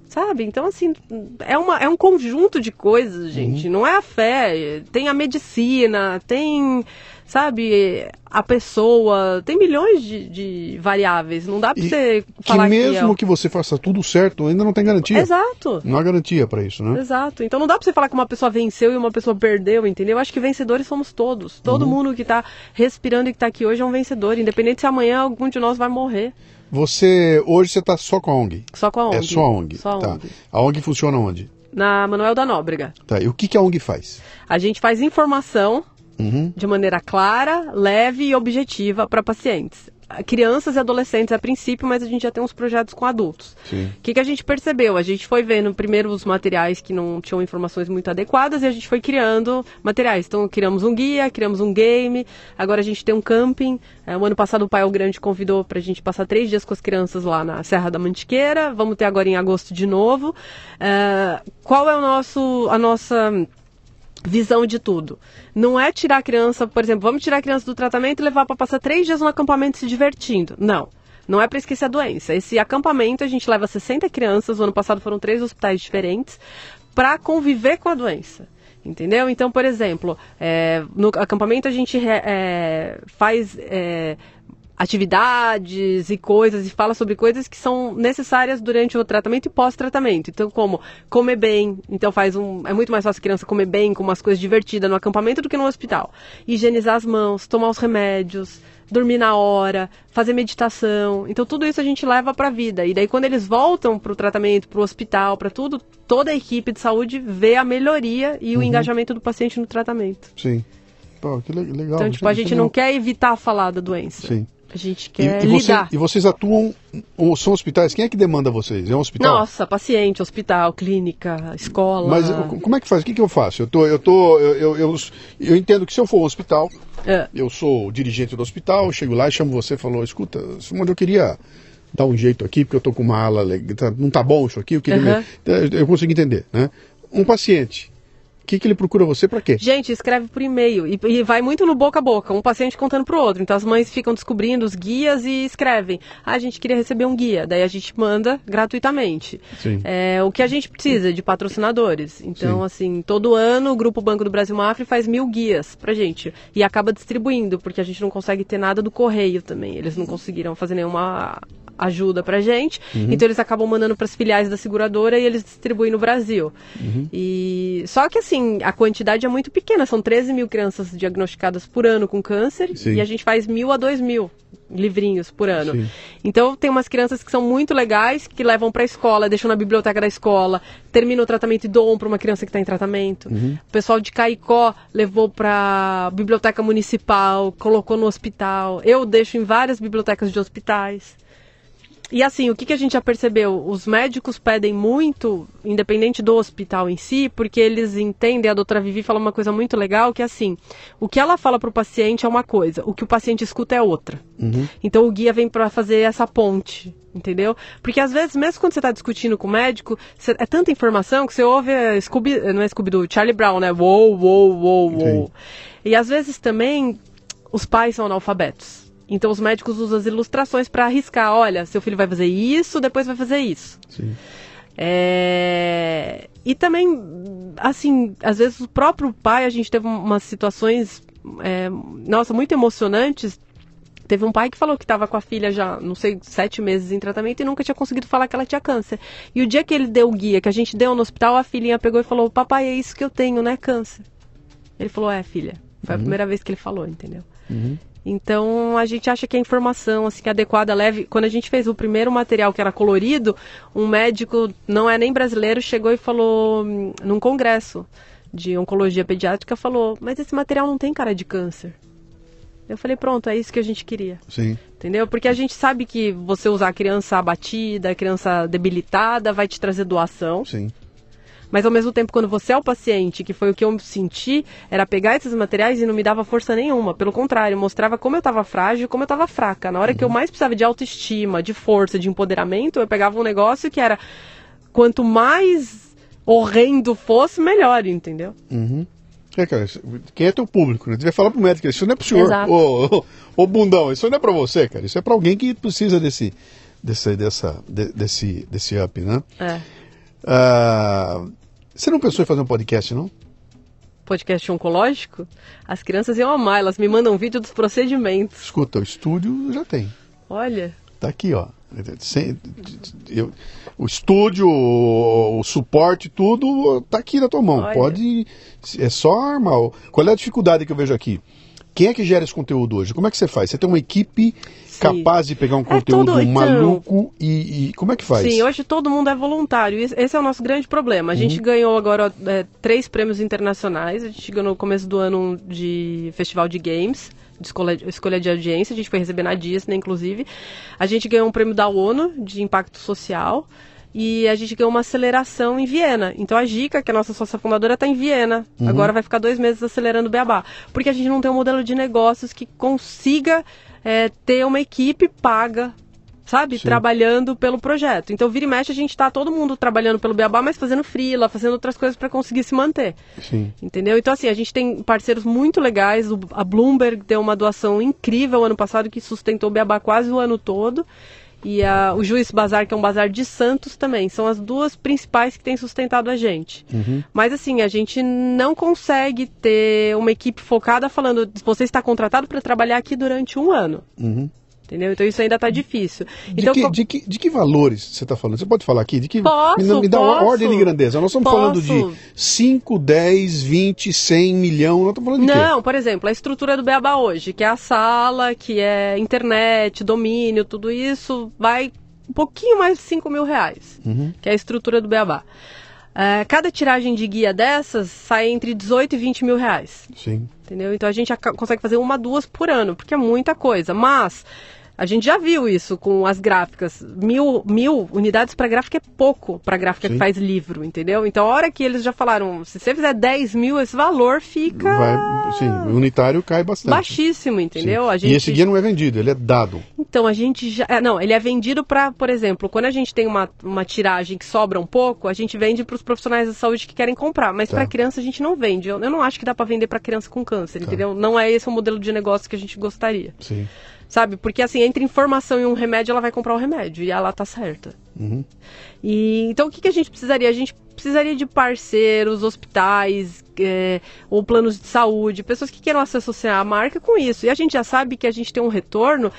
Sabe? Então, assim, é, uma, é um conjunto de coisas, gente. Não é a fé. Tem a medicina, tem, sabe, a pessoa. Tem milhões de, de variáveis. Não dá pra E você que falar mesmo que que você faça tudo certo, ainda não tem é... garantia. Exato. Não há garantia para isso, né? Exato. Então não dá pra você falar que uma pessoa venceu e uma pessoa perdeu, entendeu? Eu acho que vencedores somos todos. Todo Uhum. mundo que tá respirando e que tá aqui hoje é um vencedor, independente se amanhã algum de nós vai morrer. Você hoje você está só com a ONG. Só com a ONG. É só a ONG. Só a tá. ONG. A ONG funciona onde? Na Manuel da Nóbrega. Tá. E o que, que a ONG faz? A gente faz informação Uhum. de maneira clara, leve e objetiva para pacientes. Crianças e adolescentes a princípio, mas a gente já tem uns projetos com adultos. O que, que a gente percebeu? A gente foi vendo primeiro os materiais que não tinham informações muito adequadas e a gente foi criando materiais. Então, criamos um guia, criamos um game, agora a gente tem um camping. É, o ano passado o Pai o Grande convidou para a gente passar três dias com as crianças lá na Serra da Mantiqueira. Vamos ter agora em agosto de novo. É, qual é o nosso, a nossa visão de tudo. Não é tirar a criança, por exemplo, vamos tirar a criança do tratamento e levar para passar três dias no acampamento se divertindo. Não. Não é para esquecer a doença. Esse acampamento a gente leva 60 crianças, o ano passado foram três hospitais diferentes, para conviver com a doença. Entendeu? Então, por exemplo, é, no acampamento a gente é, faz é, atividades e coisas e fala sobre coisas que são necessárias durante o tratamento e pós-tratamento. Então, como comer bem, então faz um é muito mais fácil a criança comer bem com umas coisas divertidas no acampamento do que no hospital. Higienizar as mãos, tomar os remédios, dormir na hora, fazer meditação. Então tudo isso a gente leva para a vida. E daí quando eles voltam para o tratamento, para o hospital, para tudo, toda a equipe de saúde vê a melhoria e o engajamento do paciente no tratamento. Sim. Pô, que le- legal. Então, tipo, a gente não quer evitar falar da doença. Sim. A gente E, quer e você- lidar. e vocês atuam, ou são hospitais? Quem é que demanda vocês? É um hospital? Nossa, paciente, hospital, clínica, escola. Mas como é que faz? O que, que eu faço? Eu, tô, eu, tô, eu, eu, eu, eu entendo que se eu for ao hospital, É. eu sou o dirigente do hospital, chego lá e chamo você e falo, escuta, mas eu queria dar um jeito aqui, porque eu tô com uma ala, tá- não tá bom isso aqui, eu queria... Aham. me- Eu consigo entender, né? Um paciente, que, que ele procura você para quê? Gente, escreve por e-mail e, e vai muito no boca a boca, um paciente contando pro outro. Então as mães ficam descobrindo os guias e escrevem. Ah, a gente queria receber um guia, daí a gente manda gratuitamente. Sim. É, o que a gente precisa de patrocinadores. Então, Sim. assim, todo ano o Grupo Banco do Brasil Mafra faz mil guias pra gente. E acaba distribuindo, porque a gente não consegue ter nada do correio também. Eles não conseguiram fazer nenhuma ajuda pra gente. Então eles acabam mandando pras filiais da seguradora e eles distribuem no Brasil. E só que assim, a quantidade é muito pequena, são 13 mil crianças diagnosticadas por ano com câncer Sim. e a gente faz mil a dois mil livrinhos por ano. Sim. Então tem umas crianças que são muito legais, que levam para a escola, deixam na biblioteca da escola, terminam o tratamento e doam para uma criança que está em tratamento. O pessoal de Caicó levou para biblioteca municipal, colocou no hospital. Eu deixo em várias bibliotecas de hospitais. E assim, o que, que a gente já percebeu? Os médicos pedem muito, independente do hospital em si, porque eles entendem, a doutora Vivi fala uma coisa muito legal, que é assim, o que ela fala para o paciente é uma coisa, o que o paciente escuta é outra. Uhum. Então o guia vem para fazer essa ponte, entendeu? Porque às vezes, mesmo quando você está discutindo com o médico, cê, é tanta informação que você ouve, é, Scooby, não é Scooby-Doo, Charlie Brown, né? Uou, uou, uou, uou. E às vezes também os pais são analfabetos. Então os médicos usam as ilustrações para arriscar, olha, seu filho vai fazer isso, depois vai fazer isso. Sim. É... E também, assim, às vezes o próprio pai, a gente teve umas situações, é, nossa, muito emocionantes. Teve um pai que falou que estava com a filha já, não sei, sete meses em tratamento e nunca tinha conseguido falar que ela tinha câncer. E o dia que ele deu o guia, que a gente deu no hospital, a filhinha pegou e falou: Papai, é isso que eu tenho, não é câncer. Ele falou: É, filha. Foi a primeira vez que ele falou, entendeu? Uhum. Então a gente acha que a informação assim adequada leve. Quando a gente fez o primeiro material que era colorido, um médico não é nem brasileiro chegou e falou hum, num congresso de oncologia pediátrica falou, mas esse material não tem cara de câncer. Eu falei, pronto, é isso que a gente queria. Sim. Entendeu? Porque a gente sabe que você usar a criança abatida, a criança debilitada, vai te trazer doação. Sim. Mas ao mesmo tempo, quando você é o paciente, que foi o que eu senti, era pegar esses materiais e não me dava força nenhuma. Pelo contrário, mostrava como eu estava frágil, como eu estava fraca. Na hora que eu mais precisava de autoestima, de força, de empoderamento, eu pegava um negócio que era quanto mais horrendo fosse, melhor, entendeu? Uhum. É, cara, quem é teu público? Né? Vai falar pro médico, isso não é pro senhor. Ô, ô, ô, bundão, isso não é pra você, cara. Isso é pra alguém que precisa desse, desse, dessa, de- desse, desse up, né? É. Ah, você não pensou em fazer um podcast, não? Podcast oncológico, as crianças iam amar, elas me mandam vídeo dos procedimentos. Escuta, o estúdio já tem. Olha, Tá aqui, ó. Sem- eu- o estúdio, o, o suporte, tudo tá aqui na tua mão. Olha. Pode. É só armar. Qual é a dificuldade que eu vejo aqui? Quem é que gera esse conteúdo hoje? Como é que você faz? Você tem uma equipe. Capaz de pegar um É conteúdo tudo, então. maluco e, e- Como é que faz? Sim, hoje todo mundo é voluntário. Esse é o nosso grande problema. A Uhum. gente ganhou agora é, três prêmios internacionais. A gente ganhou no começo do ano um de festival de games, de escolha, escolha de audiência. A gente foi receber na Disney, inclusive. A gente ganhou um prêmio da ONU de impacto social. E a gente ganhou uma aceleração em Viena. Então a Gica, que é a nossa sócia fundadora, está em Viena. Uhum. Agora vai ficar dois meses acelerando o Beabá. Porque a gente não tem um modelo de negócios que consiga é, ter uma equipe paga sabe? Sim. Trabalhando pelo projeto. Então, vira e mexe, a gente tá todo mundo trabalhando pelo Beabá, mas fazendo freela, fazendo outras coisas para conseguir se manter. Sim. Entendeu? Então, assim, a gente tem parceiros muito legais. A Bloomberg deu uma doação incrível ano passado que sustentou o Beabá quase o ano todo. E a- o Juiz Bazar, que é um bazar de Santos também. São as duas principais que têm sustentado a gente. Mas assim, a gente não consegue ter uma equipe focada falando, você está contratado para trabalhar aqui durante um ano. Uhum. Entendeu? Então isso ainda está difícil. De, então, que, de, que, de que valores você está falando? Você pode falar aqui? De que, Posso, me, me dá uma posso. ordem de grandeza. Nós estamos falando Posso. de 5, 10, 20, 100 milhão. Nós estamos falando de quê? Não, por exemplo, a estrutura do Beabá hoje, que é a sala, que é internet, domínio, tudo isso, vai um pouquinho mais de 5 mil reais, Uhum. que é a estrutura do Beabá. É, cada tiragem de guia dessas sai entre 18 e 20 mil reais. Sim. Entendeu? Então a gente consegue fazer uma, duas por ano, porque é muita coisa. Mas a gente já viu isso com as gráficas. Mil, mil unidades para gráfica é pouco para gráfica Sim. que faz livro, entendeu? Então a hora que eles já falaram, se você fizer 10 mil, esse valor fica Vai, sim, o unitário cai bastante. baixíssimo, entendeu? Gente... E esse guia não é vendido, ele é dado. Então, a gente já. é, não, ele é vendido para, por exemplo, quando a gente tem uma, uma tiragem que sobra um pouco, a gente vende para os profissionais da saúde que querem comprar. Mas Tá. para criança a gente não vende. Eu, eu não acho que dá para vender para criança com câncer, entendeu? Não é esse o modelo de negócio que a gente gostaria. Sim. Sabe? Porque assim, entre informação e um remédio, ela vai comprar o remédio. E ela tá certa. Uhum. E, então, o que, que a gente precisaria? A gente precisaria de parceiros, hospitais, é, ou planos de saúde, pessoas que queiram se associar à marca com isso. E a gente já sabe que a gente tem um retorno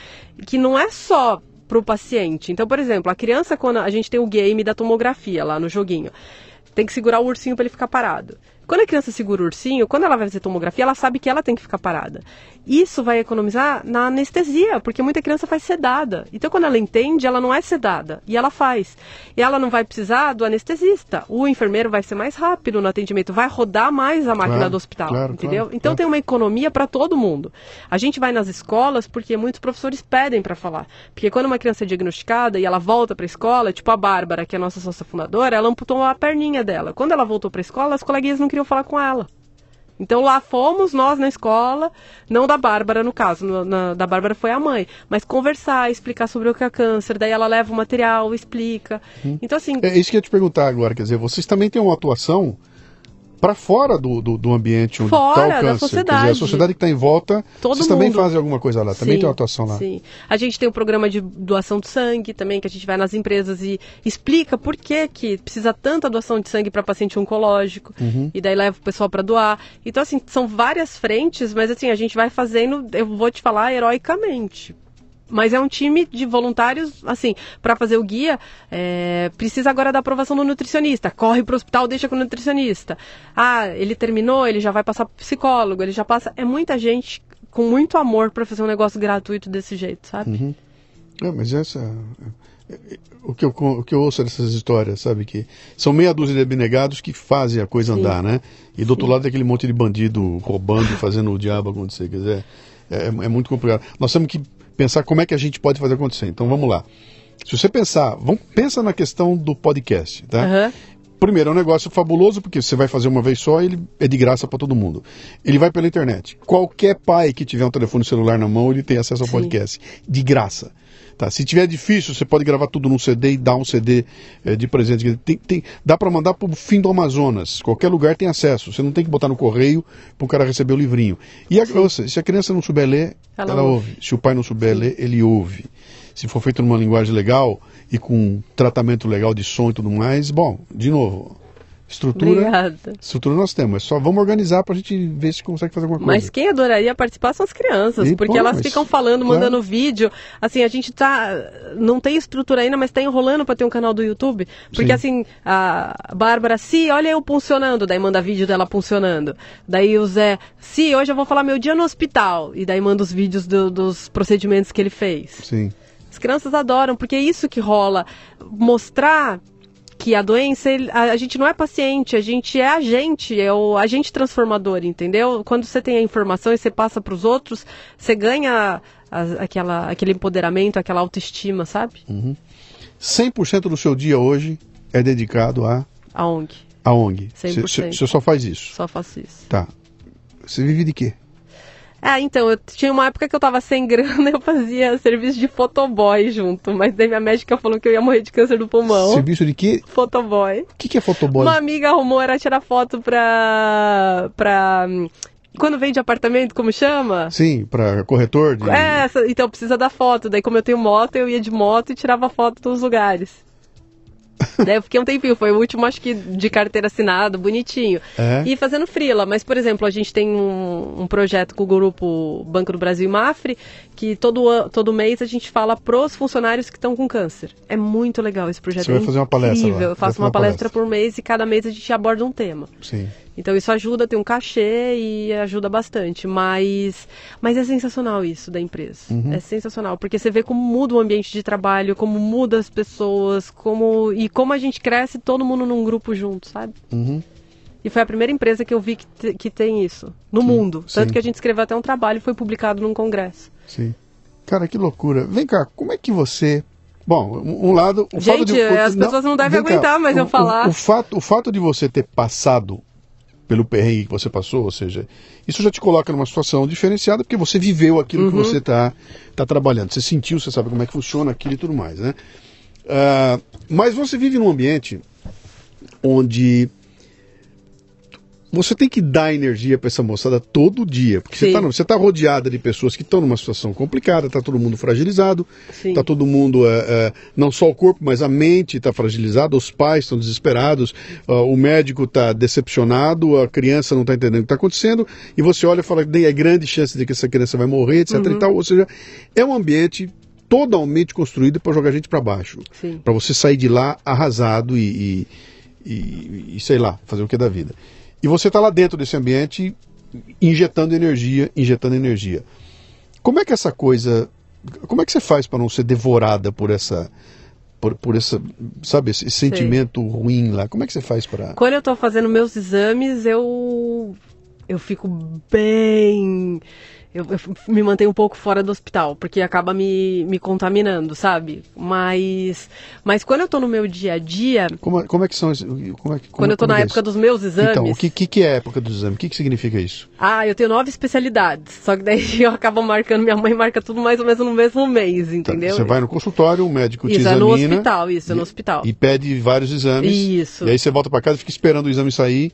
que não é só para o paciente. Então, por exemplo, a criança, quando a gente tem o game da tomografia lá no joguinho, tem que segurar o ursinho para ele ficar parado. Quando a criança segura o ursinho, quando ela vai fazer tomografia, ela sabe que ela tem que ficar parada. Isso vai economizar na anestesia, porque muita criança faz sedada. Então, quando ela entende, ela não é sedada e ela faz. E ela não vai precisar do anestesista. O enfermeiro vai ser mais rápido no atendimento, vai rodar mais a máquina Claro, do hospital, claro, entendeu? claro, então tem uma economia para todo mundo. A gente vai nas escolas porque muitos professores pedem para falar. Porque quando uma criança é diagnosticada e ela volta para a escola, tipo a Bárbara, que é a nossa sócia fundadora, ela amputou a perninha dela. Quando ela voltou para a escola, as coleguinhas não queriam falar com ela. Então lá fomos nós na escola, não da Bárbara no caso, no- na- da Bárbara foi a mãe, mas conversar, explicar sobre o que é câncer, daí ela leva o material, explica. Então assim, É isso que eu ia te perguntar agora, quer dizer, vocês também têm uma atuação para fora do, do, do ambiente onde Fora está o da câncer. Quer dizer, sociedade. a sociedade que está em volta, Todo vocês também mundo. fazem alguma coisa lá, também Sim, tem uma atuação lá. Sim. A gente tem o programa de doação de sangue também, que a gente vai nas empresas e explica por que, que precisa tanta doação de sangue para paciente oncológico. Uhum. E daí leva o pessoal para doar. Então, assim, são várias frentes, mas assim, a gente vai fazendo, eu vou te falar, heroicamente. Mas é um time de voluntários, assim, para fazer o guia, é, precisa agora da aprovação do nutricionista. Corre pro hospital, deixa com o nutricionista. Ah, ele terminou, ele já vai passar pro psicólogo, ele já passa. É muita gente com muito amor para fazer um negócio gratuito desse jeito, sabe? É, mas essa. O que, eu, o que eu ouço dessas histórias, sabe? Que são meia dúzia de abnegados que fazem a coisa Sim. andar, né? E do outro Sim. lado tem aquele monte de bandido roubando, fazendo o diabo acontecer. Quer dizer, é, é muito complicado. Nós temos que pensar como é que a gente pode fazer acontecer. Então vamos lá. Se você pensar, vamos, pensa na questão do podcast, tá? Aham. Primeiro, é um negócio fabuloso, porque você vai fazer uma vez só e ele é de graça para todo mundo. Ele vai pela internet. Qualquer pai que tiver um telefone celular na mão, ele tem acesso ao Sim. podcast. De graça. Tá? Se tiver difícil, você pode gravar tudo num CD e dar um CD eh, de presente. Tem, tem- dá para mandar para o fim do Amazonas. Qualquer lugar tem acesso. Você não tem que botar no correio para o cara receber o livrinho. E a, ouça, se a criança não souber ler, Ela ela, ouve. Se o pai não souber ler, ele ouve. Se for feito numa linguagem legal e com tratamento legal de som e tudo mais, bom, de novo, estrutura, Obrigada. estrutura nós temos. Só vamos organizar para a gente ver se consegue fazer alguma coisa. Mas quem adoraria participar são as crianças, E, porque pô, elas ficam falando, claro. mandando vídeo. Assim, a gente tá. Não tem estrutura ainda, mas tá enrolando pra ter um canal do YouTube. Porque Sim. assim, a Bárbara, se, olha eu puncionando, daí manda vídeo dela puncionando. Daí o Zé, se, hoje eu vou falar meu dia no hospital. E daí manda os vídeos do- dos procedimentos que ele fez. Sim. As crianças adoram, porque é isso que rola. Mostrar que a doença, a, gente não é paciente, a gente é agente, é o agente transformador, entendeu? Quando você tem a informação e você passa para os outros, você ganha a- aquela, aquele empoderamento, aquela autoestima, sabe? 100% do seu dia hoje é dedicado a, A ONG. a ONG. 100%. Você você só faz isso. Só faço isso. Tá. Você vive de quê? Ah, então, eu tinha uma época que eu tava sem grana, *laughs* eu fazia serviço de fotoboy junto, mas daí minha médica falou que eu ia morrer de câncer do pulmão. Serviço de quê? Fotoboy. O que, que é fotoboy? Uma amiga arrumou, era tirar foto pra. pra. Quando vende apartamento, como chama? Sim, para corretor de... É, então precisa da foto. Daí, como eu tenho moto, eu ia de moto e tirava foto dos lugares. Daí *laughs* eu fiquei um tempinho, foi o último, acho que de carteira assinada, bonitinho. É? E fazendo frila, mas, por exemplo, a gente tem um, um projeto com o grupo Banco do Brasil e Mafre, que todo, todo mês a gente fala pros funcionários que estão com câncer. É muito legal esse projeto. Você vai é fazer uma palestra lá. Eu faço uma uma palestra palestra. por mês e cada mês a gente aborda um tema. Sim. Então isso ajuda, tem um cachê e ajuda bastante. Mas, mas é sensacional isso da empresa. Uhum. É sensacional, porque você vê como muda o ambiente de trabalho, como muda as pessoas, como e como a gente cresce todo mundo num grupo junto, sabe? Uhum. E foi a primeira empresa que eu vi que, te- que tem isso no mundo. Tanto sim. que a gente escreveu até um trabalho e foi publicado num congresso. Sim. Cara, que loucura. Vem cá, como é que você. Bom, um lado. O fato Gente, de, as pessoas não devem vem cá, aguentar, mas o, eu falar. O, o fato, o fato de você ter passado pelo perrengue que você passou, ou seja, isso já te coloca numa situação diferenciada, porque você viveu aquilo que Uhum. você está tá trabalhando. Você sentiu, você sabe como é que funciona aquilo e tudo mais, né? Ah, mas você vive num ambiente onde você tem que dar energia para essa moçada todo dia. Porque você Sim. está você tá rodeada de pessoas que estão numa situação complicada, está todo mundo fragilizado, está todo mundo, é, é, não só o corpo, mas a mente está fragilizada, os pais estão desesperados, ó, o médico está decepcionado, a criança não está entendendo o que está acontecendo, e você olha e fala que é grande chance de que essa criança vai morrer, etc. Uhum. E tal. Ou seja, é um ambiente totalmente construído para jogar a gente para baixo. Para você sair de lá arrasado e, e, e- e, sei lá, fazer o que da vida. E você está lá dentro desse ambiente injetando energia, injetando energia. Como é que essa coisa, como é que você faz para não ser devorada por essa por, por essa, sabe, esse sentimento ruim lá? Como é que você faz para Quando eu estou fazendo meus exames, eu eu fico bem eu, eu, me mantenho um pouco fora do hospital, porque acaba me, me contaminando, sabe? Mas, mas quando eu tô no meu dia a dia. Como, como é que são. Como é, como, quando eu tô na é época dos meus exames. Então, o que, que, que é a época dos exames? O que, que significa isso? Ah, eu tenho nove especialidades. Só que daí *laughs* eu acabo marcando, minha mãe marca tudo mais ou menos no mesmo mês, tá, entendeu? Você vai no consultório, o médico isso, te examina. Isso, é no hospital, isso, é no hospital. E pede vários exames. Isso. E aí você volta para casa e fica esperando o exame sair.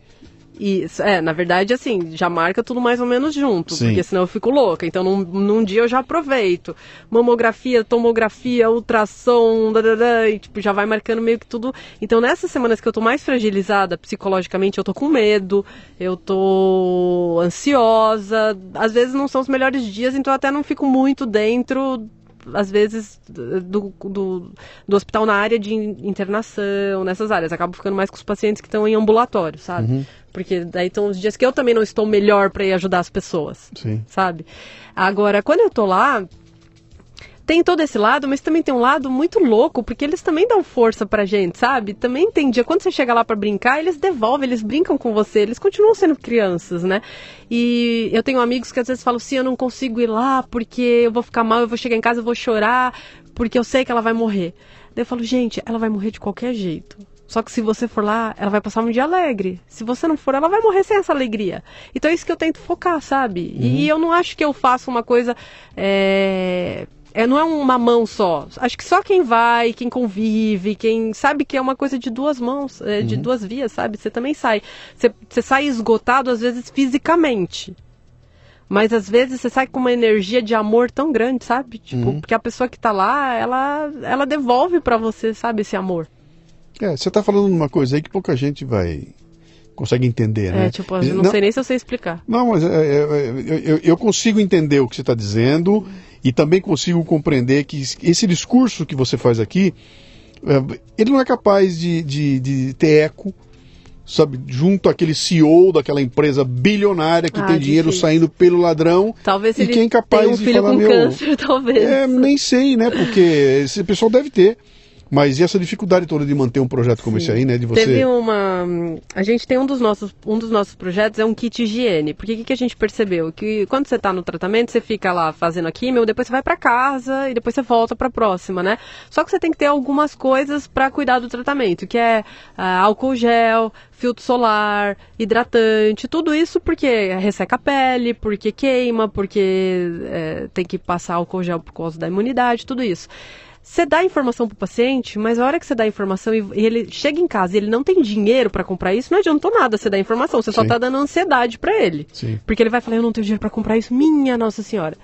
Isso, é, na verdade, assim, já marca tudo mais ou menos junto, Sim. porque senão eu fico louca. Então, num, num dia eu já aproveito. Mamografia, tomografia, ultrassom, dadada, e, tipo, já vai marcando meio que tudo. Então, nessas semanas que eu tô mais fragilizada psicologicamente, eu tô com medo, eu tô ansiosa. Às vezes não são os melhores dias, então eu até não fico muito dentro às vezes, do, do, do, hospital na área de internação, nessas áreas. Acabo ficando mais com os pacientes que estão em ambulatório, sabe? Uhum. Porque daí estão os dias que eu também não estou melhor para ir ajudar as pessoas, Sim. sabe? Agora, quando eu tô lá, tem todo esse lado, mas também tem um lado muito louco, porque eles também dão força pra gente, sabe? Também tem dia, quando você chega lá para brincar, eles devolvem, eles brincam com você, eles continuam sendo crianças, né? E eu tenho amigos que às vezes falam assim, eu não consigo ir lá porque eu vou ficar mal, eu vou chegar em casa, eu vou chorar, porque eu sei que ela vai morrer. Daí eu falo, gente, ela vai morrer de qualquer jeito. Só que se você for lá, ela vai passar um dia alegre. Se você não for, ela vai morrer sem essa alegria. Então é isso que eu tento focar, sabe? Uhum. E eu não acho que eu faço uma coisa. É... É, não é uma mão só. Acho que só quem vai, quem convive, quem sabe que é uma coisa de duas mãos, é, de uhum. duas vias, sabe? Você também sai. Você, você sai esgotado, às vezes, fisicamente. Mas às vezes você sai com uma energia de amor tão grande, sabe? Tipo, Uhum. porque a pessoa que tá lá, ela, ela devolve para você, sabe, esse amor. É, você está falando uma coisa aí que pouca gente vai consegue entender, né? É, tipo, eu não, sei nem se eu sei explicar. Não, mas é, é, eu, eu, consigo entender o que você está dizendo e também consigo compreender que esse discurso que você faz aqui, é, ele não é capaz de, de, de ter eco, sabe, junto àquele CEO daquela empresa bilionária que Ah, tem dinheiro difícil. saindo pelo ladrão. Talvez E ele quem é capaz tenha um de filho falar, com meu, câncer, *laughs* talvez. É, nem sei, né? Porque esse pessoal deve ter. Mas e essa dificuldade toda de manter um projeto como Sim. esse aí, né? De você. Teve uma. A gente tem um dos nossos, um dos nossos projetos é um kit higiene. Porque o que, que a gente percebeu? Que quando você está no tratamento, você fica lá fazendo a químio, depois você vai para casa e depois você volta para a próxima, né? Só que você tem que ter algumas coisas para cuidar do tratamento, que é ah, álcool gel, filtro solar, hidratante, tudo isso porque resseca a pele, porque queima, porque eh, tem que passar álcool gel por causa da imunidade, tudo isso. Você dá informação pro paciente, mas a hora que você dá informação e ele chega em casa e ele não tem dinheiro para comprar isso, não adiantou nada você dar informação, você só Sim. tá dando ansiedade para ele. Sim. Porque ele vai falar, eu não tenho dinheiro para comprar isso, minha Nossa Senhora.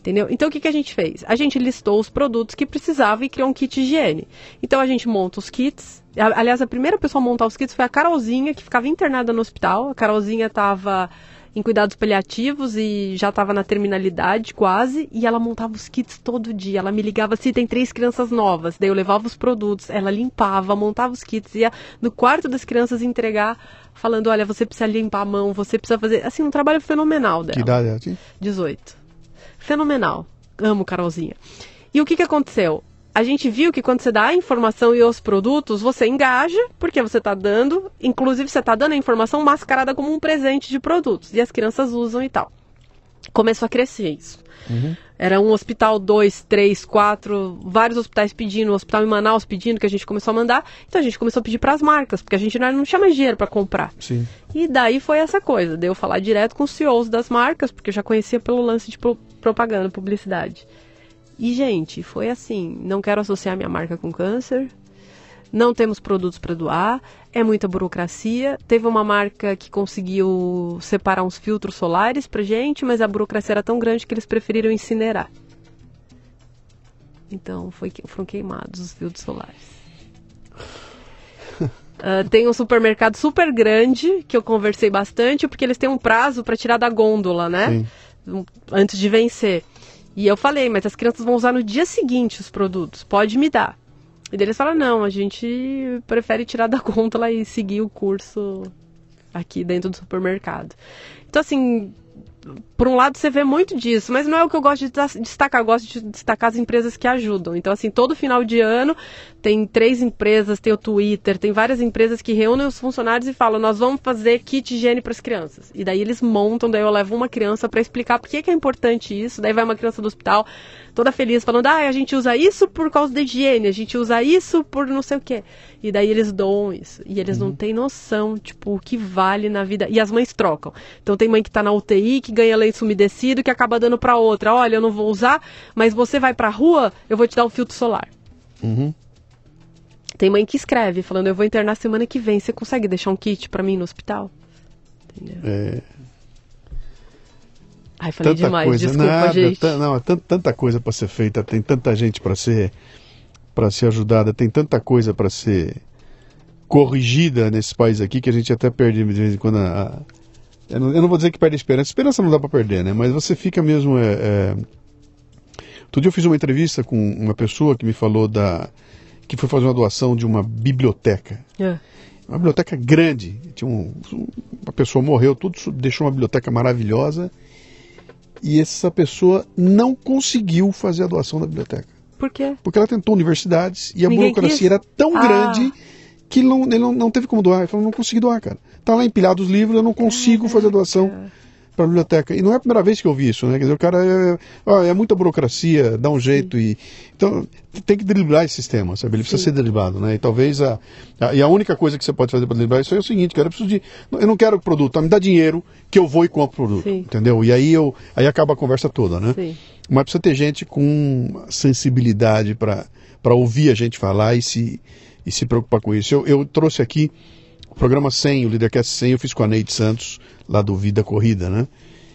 Entendeu? Então o que, que a gente fez? A gente listou os produtos que precisava e criou um kit higiene. Então a gente monta os kits. Aliás, a primeira pessoa a montar os kits foi a Carolzinha, que ficava internada no hospital. A Carolzinha estava em cuidados paliativos e já estava na terminalidade quase. E ela montava os kits todo dia. Ela me ligava se tem três crianças novas. Daí eu levava os produtos, ela limpava, montava os kits, ia no quarto das crianças entregar, falando: olha, você precisa limpar a mão, você precisa fazer. Assim, um trabalho fenomenal dela. Que idade ela tinha? 18. Fenomenal. Amo Carolzinha. E o que, que aconteceu? A gente viu que quando você dá a informação e os produtos, você engaja, porque você está dando, inclusive você está dando a informação mascarada como um presente de produtos. E as crianças usam e tal. Começou a crescer isso. Era um hospital, dois, três, quatro, vários hospitais pedindo, um hospital em Manaus pedindo, que a gente começou a mandar. Então a gente começou a pedir para as marcas, porque a gente não, não tinha mais dinheiro para comprar. Sim. E daí foi essa coisa, de eu falar direto com os CEOs das marcas, porque eu já conhecia pelo lance de pro- propaganda, publicidade. E, gente, foi assim, não quero associar minha marca com câncer, não temos produtos para doar, é muita burocracia. Teve uma marca que conseguiu separar uns filtros solares pra gente, mas a burocracia era tão grande que eles preferiram incinerar. Então foi, foram queimados os filtros solares. *laughs* Ah, tem um supermercado super grande que eu conversei bastante, porque eles têm um prazo para tirar da gôndola, né? Sim. Antes de vencer. E eu falei, mas as crianças vão usar no dia seguinte os produtos, pode me dar. E eles falaram, não, a gente prefere tirar da *laughs* gôndola e seguir o curso aqui dentro do supermercado. Então, assim, por um lado você vê muito disso, mas não é o que eu gosto de destacar, eu gosto de destacar as empresas que ajudam. Então, assim, todo final de ano tem três empresas, tem o Twitter, tem várias empresas que reúnem os funcionários e falam, nós vamos fazer kit higiene para as crianças. E daí eles montam, daí eu levo uma criança para explicar por que, que é importante isso, daí vai uma criança do hospital toda feliz, falando, ah, a gente usa isso por causa da higiene, a gente usa isso por não sei o quê. E daí eles doam isso. E eles uhum. não têm noção, tipo, o que vale na vida. E as mães trocam. Então tem mãe que está na UTI, que ganha lenço umedecido, que acaba dando para outra. Olha, eu não vou usar, mas você vai para a rua, eu vou te dar um filtro solar. Uhum. Tem mãe que escreve, falando, eu vou internar semana que vem, você consegue deixar um kit para mim no hospital? Entendeu? É... Ai, falei tanta demais, coisa, desculpa, nada, gente. Não, tanta coisa para ser feita, tem tanta gente para ser para ser ajudada, tem tanta coisa para ser corrigida nesse país aqui que a gente até perde de vez em quando a, a eu, não, eu, não, vou dizer que perde a esperança, esperança não dá para perder, né? Mas você fica mesmo é, é... Outro dia eu fiz uma entrevista com uma pessoa que me falou da que foi fazer uma doação de uma biblioteca. É. Uma biblioteca grande. Tinha um, uma pessoa morreu, tudo deixou uma biblioteca maravilhosa e essa pessoa não conseguiu fazer a doação da biblioteca. Por quê? Porque ela tentou universidades e a Ninguém burocracia quis? era tão ah. grande que ele, não, ele não, não, teve como doar. Ele falou, não consegui doar, cara. Tá lá empilhado os livros, eu não consigo fazer doação para a biblioteca. E não é a primeira vez que eu vi isso, né? Quer dizer, o cara é, é muita burocracia, dá um jeito e então tem que driblar esse sistema, sabe? Ele precisa Sim. ser driblado, né? E talvez a, a, e a única coisa que você pode fazer para driblar isso é o seguinte, cara, eu preciso de eu não quero produto, tá? me dá dinheiro que eu vou e compro o produto, Sim. entendeu? E aí eu aí acaba a conversa toda, né? Sim. Mas precisa ter gente com sensibilidade para para ouvir a gente falar e se e se preocupar com isso. Eu, eu trouxe aqui o programa 100, o Lidercast 100, eu fiz com a Neide Santos, lá do Vida Corrida, né?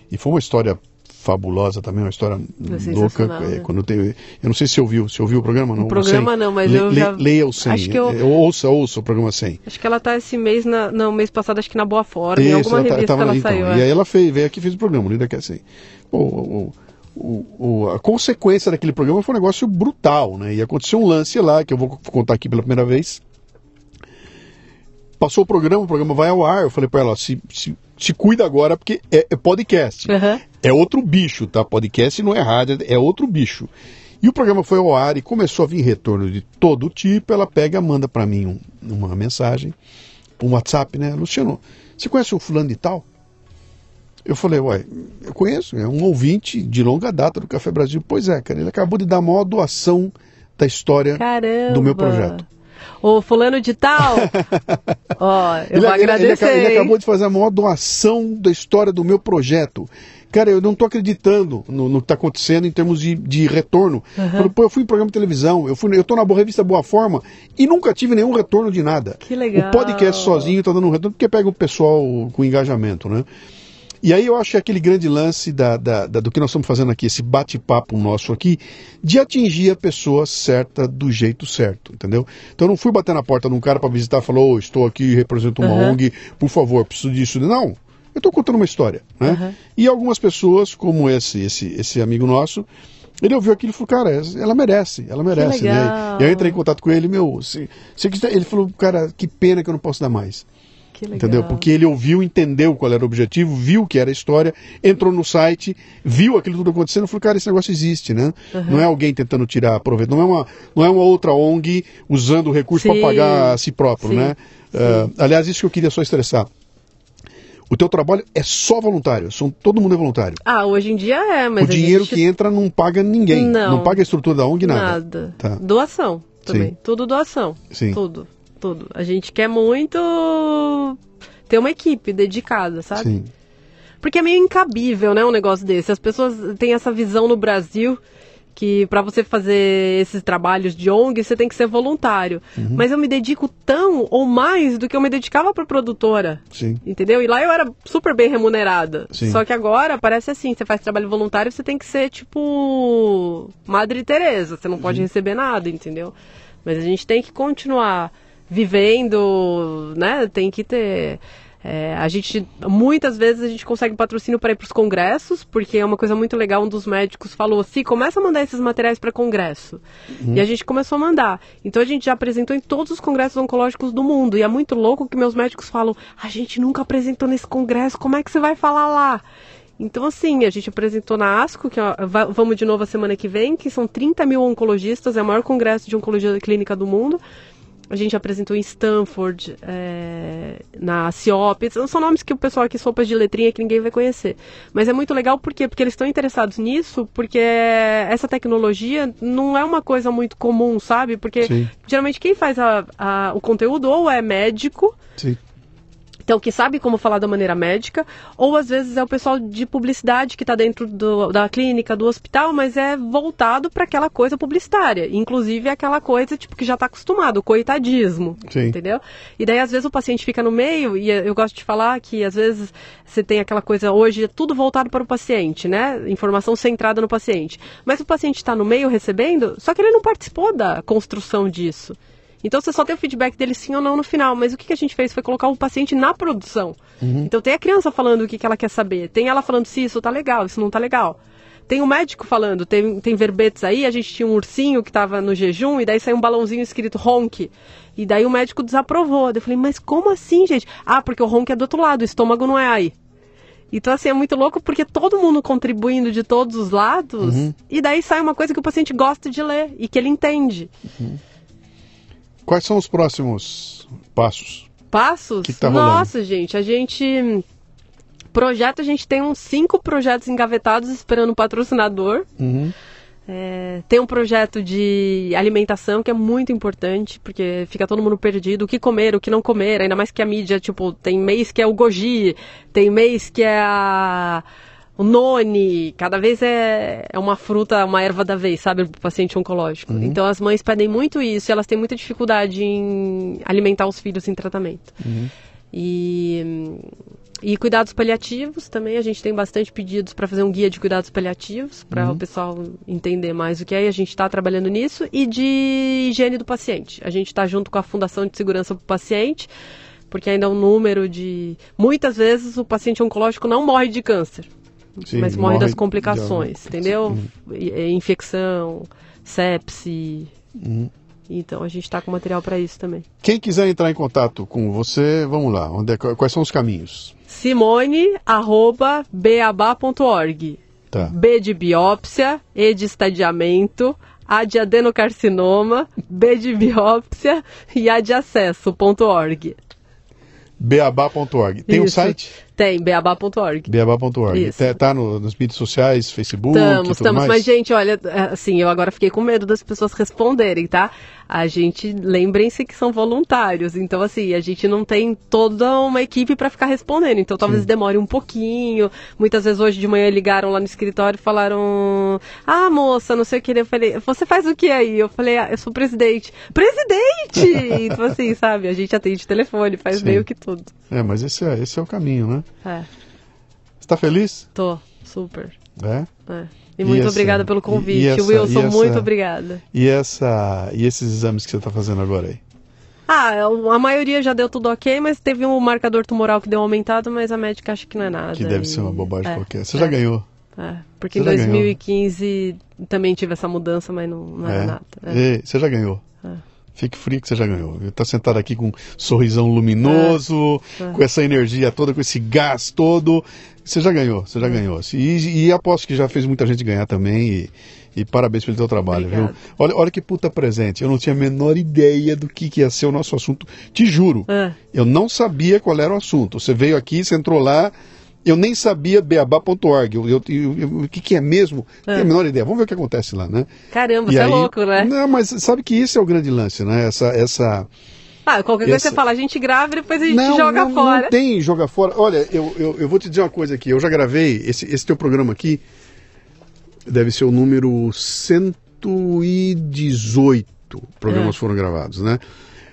E foi uma história fabulosa também, uma história é louca. Né? É, quando eu, eu não sei se ouviu, se ouviu o programa? Não, o programa não, mas le, eu já... Leia o 100, acho que eu... ouça, ouça o programa 100. Acho que ela está esse mês, na, não, mês passado, acho que na Boa Forma, Isso, em alguma ela tá, revista tá, ela então, saiu. E é. aí ela fez, veio aqui e fez o programa, o Lidercast 100. O, o, o, o, a consequência daquele programa foi um negócio brutal, né? E aconteceu um lance lá, que eu vou contar aqui pela primeira vez, Passou o programa, o programa vai ao ar. Eu falei para ela: se, se, se, cuida agora, porque é, é podcast. Uhum. É outro bicho, tá? Podcast não é rádio, é outro bicho. E o programa foi ao ar e começou a vir retorno de todo tipo. Ela pega, manda para mim um, uma mensagem, um WhatsApp, né? Luciano, você conhece o fulano de tal? Eu falei, uai, eu conheço, é um ouvinte de longa data do Café Brasil. Pois é, cara, ele acabou de dar a maior doação da história Caramba. do meu projeto o fulano de tal, *laughs* ó, eu ele, vou agradecer. Ele, ele, ele, acabou de fazer a maior doação da história do meu projeto. Cara, eu não estou acreditando no, no que está acontecendo em termos de, de retorno. Uhum. Pô, eu fui em programa de televisão, eu fui, eu tô na boa revista Boa Forma e nunca tive nenhum retorno de nada. Que legal. O podcast sozinho está dando um retorno porque pega o pessoal com engajamento, né? E aí eu acho que é aquele grande lance da, da, da, do que nós estamos fazendo aqui, esse bate-papo nosso aqui, de atingir a pessoa certa do jeito certo, entendeu? Então eu não fui bater na porta de um cara para visitar e falou, oh, estou aqui, represento uma uhum. ONG, por favor, preciso disso. Não, eu estou contando uma história, né? Uhum. E algumas pessoas, como esse, esse, esse amigo nosso, ele ouviu aquilo e falou, cara, ela merece, ela merece, né? E aí eu entrei em contato com ele, meu, se, se, ele falou, cara, que pena que eu não posso dar mais. Entendeu? Porque ele ouviu, entendeu qual era o objetivo, viu que era a história, entrou no site, viu aquilo tudo acontecendo e falou, cara, esse negócio existe, né? Uhum. Não é alguém tentando tirar proveito, não é uma, não é uma outra ONG usando o recurso para pagar a si próprio, Sim. né? Uh, aliás, isso que eu queria só estressar. O teu trabalho é só voluntário, são, todo mundo é voluntário. Ah, hoje em dia é, mas. O dinheiro gente... que entra não paga ninguém. Não, não paga a estrutura da ONG, nada. Nada. Tá. Doação também. Sim. Tudo doação. Sim. Tudo tudo. A gente quer muito ter uma equipe dedicada, sabe? Sim. Porque é meio incabível, né, um negócio desse. As pessoas têm essa visão no Brasil que para você fazer esses trabalhos de ONG você tem que ser voluntário. Uhum. Mas eu me dedico tão ou mais do que eu me dedicava para produtora. Sim. Entendeu? E lá eu era super bem remunerada. Sim. Só que agora parece assim, você faz trabalho voluntário, você tem que ser tipo Madre Teresa, você não pode uhum. receber nada, entendeu? Mas a gente tem que continuar vivendo, né? Tem que ter É, a gente, muitas vezes, a gente consegue patrocínio para ir para os congressos, porque é uma coisa muito legal. Um dos médicos falou assim: começa a mandar esses materiais para congresso. Uhum. E a gente começou a mandar. Então a gente já apresentou em todos os congressos oncológicos do mundo. E é muito louco que meus médicos falam: a gente nunca apresentou nesse congresso, como é que você vai falar lá? Então, assim, a gente apresentou na ASCO, que ó, vamos de novo a semana que vem, que são 30 mil oncologistas, é o maior congresso de oncologia clínica do mundo. A gente apresentou em Stanford, é, na CIOP. São nomes que o pessoal aqui, sopas de letrinha, que ninguém vai conhecer. Mas é muito legal por quê? Porque eles estão interessados nisso, porque essa tecnologia não é uma coisa muito comum, sabe? Porque Sim. geralmente quem faz a, a, o conteúdo ou é médico. Sim então, que sabe como falar da maneira médica, ou às vezes é o pessoal de publicidade que está dentro do, da clínica, do hospital, mas é voltado para aquela coisa publicitária. Inclusive aquela coisa tipo que já está acostumado, o coitadismo. Sim. Entendeu? E daí, às vezes, o paciente fica no meio, e eu gosto de falar que às vezes você tem aquela coisa, hoje é tudo voltado para o paciente, né? Informação centrada no paciente. Mas o paciente está no meio recebendo, só que ele não participou da construção disso. Então você só tem o feedback dele sim ou não no final. Mas o que, que a gente fez foi colocar o paciente na produção. Uhum. Então tem a criança falando o que, que ela quer saber. Tem ela falando se isso tá legal, isso não tá legal. Tem o médico falando, tem, tem verbetes aí, a gente tinha um ursinho que estava no jejum, e daí saiu um balãozinho escrito ronque. E daí o médico desaprovou. Eu falei, mas como assim, gente? Ah, porque o ronque é do outro lado, o estômago não é aí. Então, assim, é muito louco porque todo mundo contribuindo de todos os lados, uhum. e daí sai uma coisa que o paciente gosta de ler e que ele entende. Uhum. Quais são os próximos passos? Passos? Que tá Nossa, gente, a gente. Projeto, a gente tem uns cinco projetos engavetados esperando um patrocinador. Uhum. É, tem um projeto de alimentação que é muito importante, porque fica todo mundo perdido. O que comer, o que não comer, ainda mais que a mídia, tipo, tem mês que é o goji, tem mês que é a o noni, cada vez é, é uma fruta, uma erva da vez, sabe, para o paciente oncológico. Uhum. Então as mães pedem muito isso e elas têm muita dificuldade em alimentar os filhos em tratamento. Uhum. E, e cuidados paliativos também, a gente tem bastante pedidos para fazer um guia de cuidados paliativos, para uhum. o pessoal entender mais o que é, e a gente está trabalhando nisso. E de higiene do paciente. A gente está junto com a Fundação de Segurança para o Paciente, porque ainda é um número de. Muitas vezes o paciente oncológico não morre de câncer. Sim, mas morre, morre das complicações, de... entendeu? Uhum. Infecção, sepse. Uhum. Então a gente está com material para isso também. Quem quiser entrar em contato com você, vamos lá. Onde é, quais são os caminhos? simone@beabá.org. Tá. B de biópsia, E de estadiamento, A de adenocarcinoma, B de biópsia e A de acesso.org. Beabá.org. Tem um site? Tem, beabá.org. Beabá.org. Tá, tá no, nas mídias sociais, Facebook, estamos, estamos. Mas, gente, olha, é, assim, eu agora fiquei com medo das pessoas responderem, tá? A gente, lembrem-se que são voluntários. Então, assim, a gente não tem toda uma equipe para ficar respondendo. Então, talvez Sim. demore um pouquinho. Muitas vezes hoje de manhã ligaram lá no escritório e falaram: Ah, moça, não sei o que. Eu falei: Você faz o que aí? Eu falei: ah, Eu sou presidente. Presidente! então, *laughs* assim, sabe? A gente atende telefone, faz Sim. meio que tudo. É, mas esse é, esse é o caminho, né? É. Você tá feliz? Tô, super. É? É. E muito e essa, obrigada pelo convite, e, e essa, Wilson, essa, muito obrigada. E, essa, e esses exames que você está fazendo agora aí? Ah, a maioria já deu tudo ok, mas teve um marcador tumoral que deu aumentado, mas a médica acha que não é nada. Que deve e... ser uma bobagem é, qualquer. Você é. já ganhou? É, porque você em 2015 ganhou. também tive essa mudança, mas não, não era é. nada. É. você já ganhou? Fique frio que você já ganhou. Está sentado aqui com um sorrisão luminoso, é, com essa energia toda, com esse gás todo. Você já ganhou, você já é. ganhou. E, e aposto que já fez muita gente ganhar também. E, e parabéns pelo teu trabalho, Obrigado. viu? Olha, olha que puta presente. Eu não tinha a menor ideia do que, que ia ser o nosso assunto. Te juro. É. Eu não sabia qual era o assunto. Você veio aqui, você entrou lá. Eu nem sabia beabá.org. o que, que é mesmo? Não tenho a menor ideia. Vamos ver o que acontece lá, né? Caramba, e você é aí, é louco, né? Não, mas sabe que isso é o grande lance, né? Essa. essa ah, qualquer essa... coisa você fala, a gente grava e depois a gente não, joga não, fora. Não tem joga fora. Olha, eu, eu, eu, vou te dizer uma coisa aqui. Eu já gravei esse, esse teu programa aqui. Deve ser o número 118 programas é. foram gravados, né?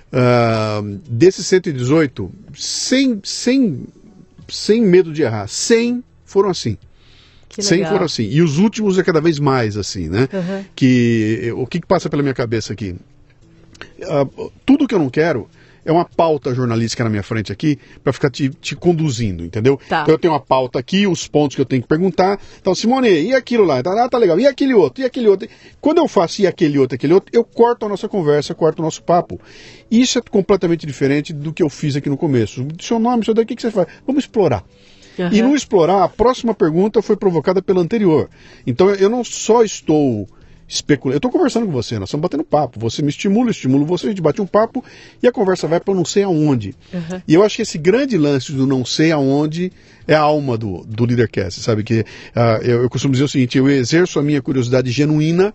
Uh, desses 118, sem, sem sem medo de errar. 100 foram assim. Que 100 foram assim. E os últimos é cada vez mais assim, né? Uhum. Que o que, que passa pela minha cabeça aqui? Uh, tudo que eu não quero é uma pauta jornalística na minha frente aqui para ficar te, te, conduzindo, entendeu? Tá. Então eu tenho uma pauta aqui, os pontos que eu tenho que perguntar. Então, Simone, e aquilo lá? Ah, tá legal. E aquele outro? E aquele outro? Quando eu faço e aquele outro, aquele outro, eu corto a nossa conversa, corto o nosso papo. Isso é completamente diferente do que eu fiz aqui no começo. Seu nome, seu daqui, o que você faz? Vamos explorar. Uhum. E no explorar, a próxima pergunta foi provocada pela anterior. Então eu não só estou especulando, eu estou conversando com você, nós estamos batendo papo. Você me estimula, eu estimulo você, a gente bate um papo e a conversa vai para não sei aonde. Uhum. E eu acho que esse grande lance do não sei aonde é a alma do, do Leadercast, sabe? Que uh, eu, eu costumo dizer o seguinte: eu exerço a minha curiosidade genuína,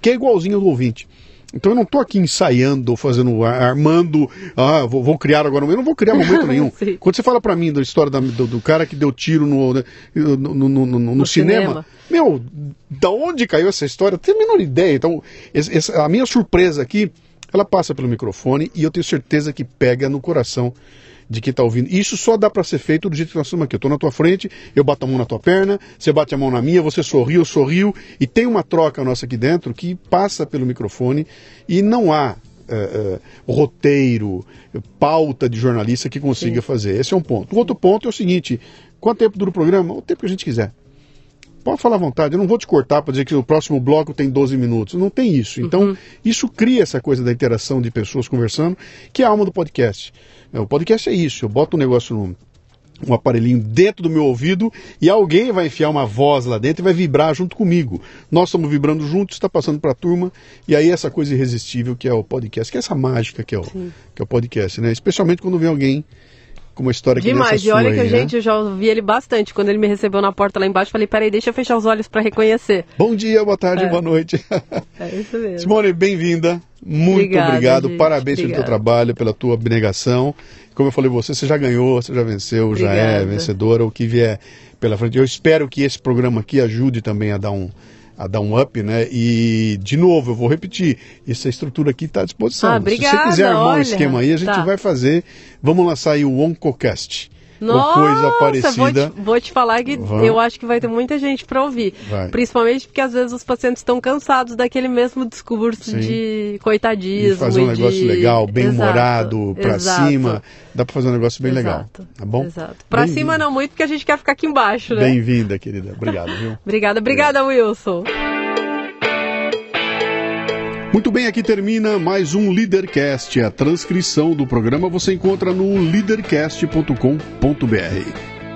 que é igualzinho ao do ouvinte. Então eu não estou aqui ensaiando, fazendo, armando, ah, vou, vou, criar agora. Eu não vou criar momento *laughs* nenhum. Quando você fala para mim da história da, do, do, cara que deu tiro no, né, no, no, no, no cinema, cinema, meu, da onde caiu essa história? Eu tenho a menor ideia. Então, esse, a minha surpresa aqui, ela passa pelo microfone e eu tenho certeza que pega no coração de quem está ouvindo. Isso só dá para ser feito do jeito que nós estamos aqui. Eu estou na tua frente, eu bato a mão na tua perna, você bate a mão na minha, você sorriu, eu sorriu, e tem uma troca nossa aqui dentro que passa pelo microfone e não há é, é, roteiro, pauta de jornalista que consiga Sim. fazer. Esse é um ponto. O outro ponto é o seguinte: quanto tempo dura o programa? O tempo que a gente quiser. Pode falar à vontade, eu não vou te cortar para dizer que o próximo bloco tem 12 minutos. Não tem isso. Então, uhum. isso cria essa coisa da interação de pessoas conversando, que é a alma do podcast. É, o podcast é isso, eu boto um negócio no um aparelhinho dentro do meu ouvido e alguém vai enfiar uma voz lá dentro e vai vibrar junto comigo. Nós estamos vibrando juntos, está passando para a turma e aí essa coisa irresistível que é o podcast, que é essa mágica que é o, que é o podcast, né? Especialmente quando vem alguém com uma história que Demais, e olha que a né? gente, eu já ouvi ele bastante. Quando ele me recebeu na porta lá embaixo, falei, peraí, deixa eu fechar os olhos para reconhecer. Bom dia, boa tarde, é. boa noite. É isso mesmo. Simone, bem-vinda. Muito Obrigada, obrigado. Gente. Parabéns Obrigada. pelo teu trabalho, pela tua abnegação. Como eu falei, você, você já ganhou, você já venceu, Obrigada. já é vencedora. O que vier pela frente. Eu espero que esse programa aqui ajude também a dar um, a dar um up, né? E, de novo, eu vou repetir, essa estrutura aqui está à disposição. Ah, obrigada, Se você quiser armar olha, um esquema aí, a gente tá. vai fazer. Vamos lançar aí o OncoCast. Nossa, coisa parecida. Vou te, vou te falar que Vamos. eu acho que vai ter muita gente para ouvir. Vai. Principalmente porque às vezes os pacientes estão cansados daquele mesmo discurso Sim. de coitadismo. E fazer um negócio de... legal, bem humorado, para cima. Dá para fazer um negócio bem Exato. legal. Tá bom? Exato. Para cima não muito, porque a gente quer ficar aqui embaixo, né? Bem-vinda, querida. Obrigado, viu? *laughs* obrigada, obrigada, Wilson. Muito bem, aqui termina mais um Leadercast. A transcrição do programa você encontra no leadercast.com.br.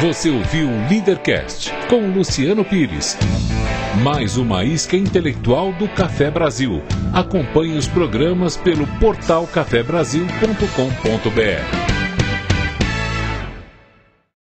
Você ouviu o Leadercast com Luciano Pires. Mais uma isca intelectual do Café Brasil. Acompanhe os programas pelo portal cafebrasil.com.br.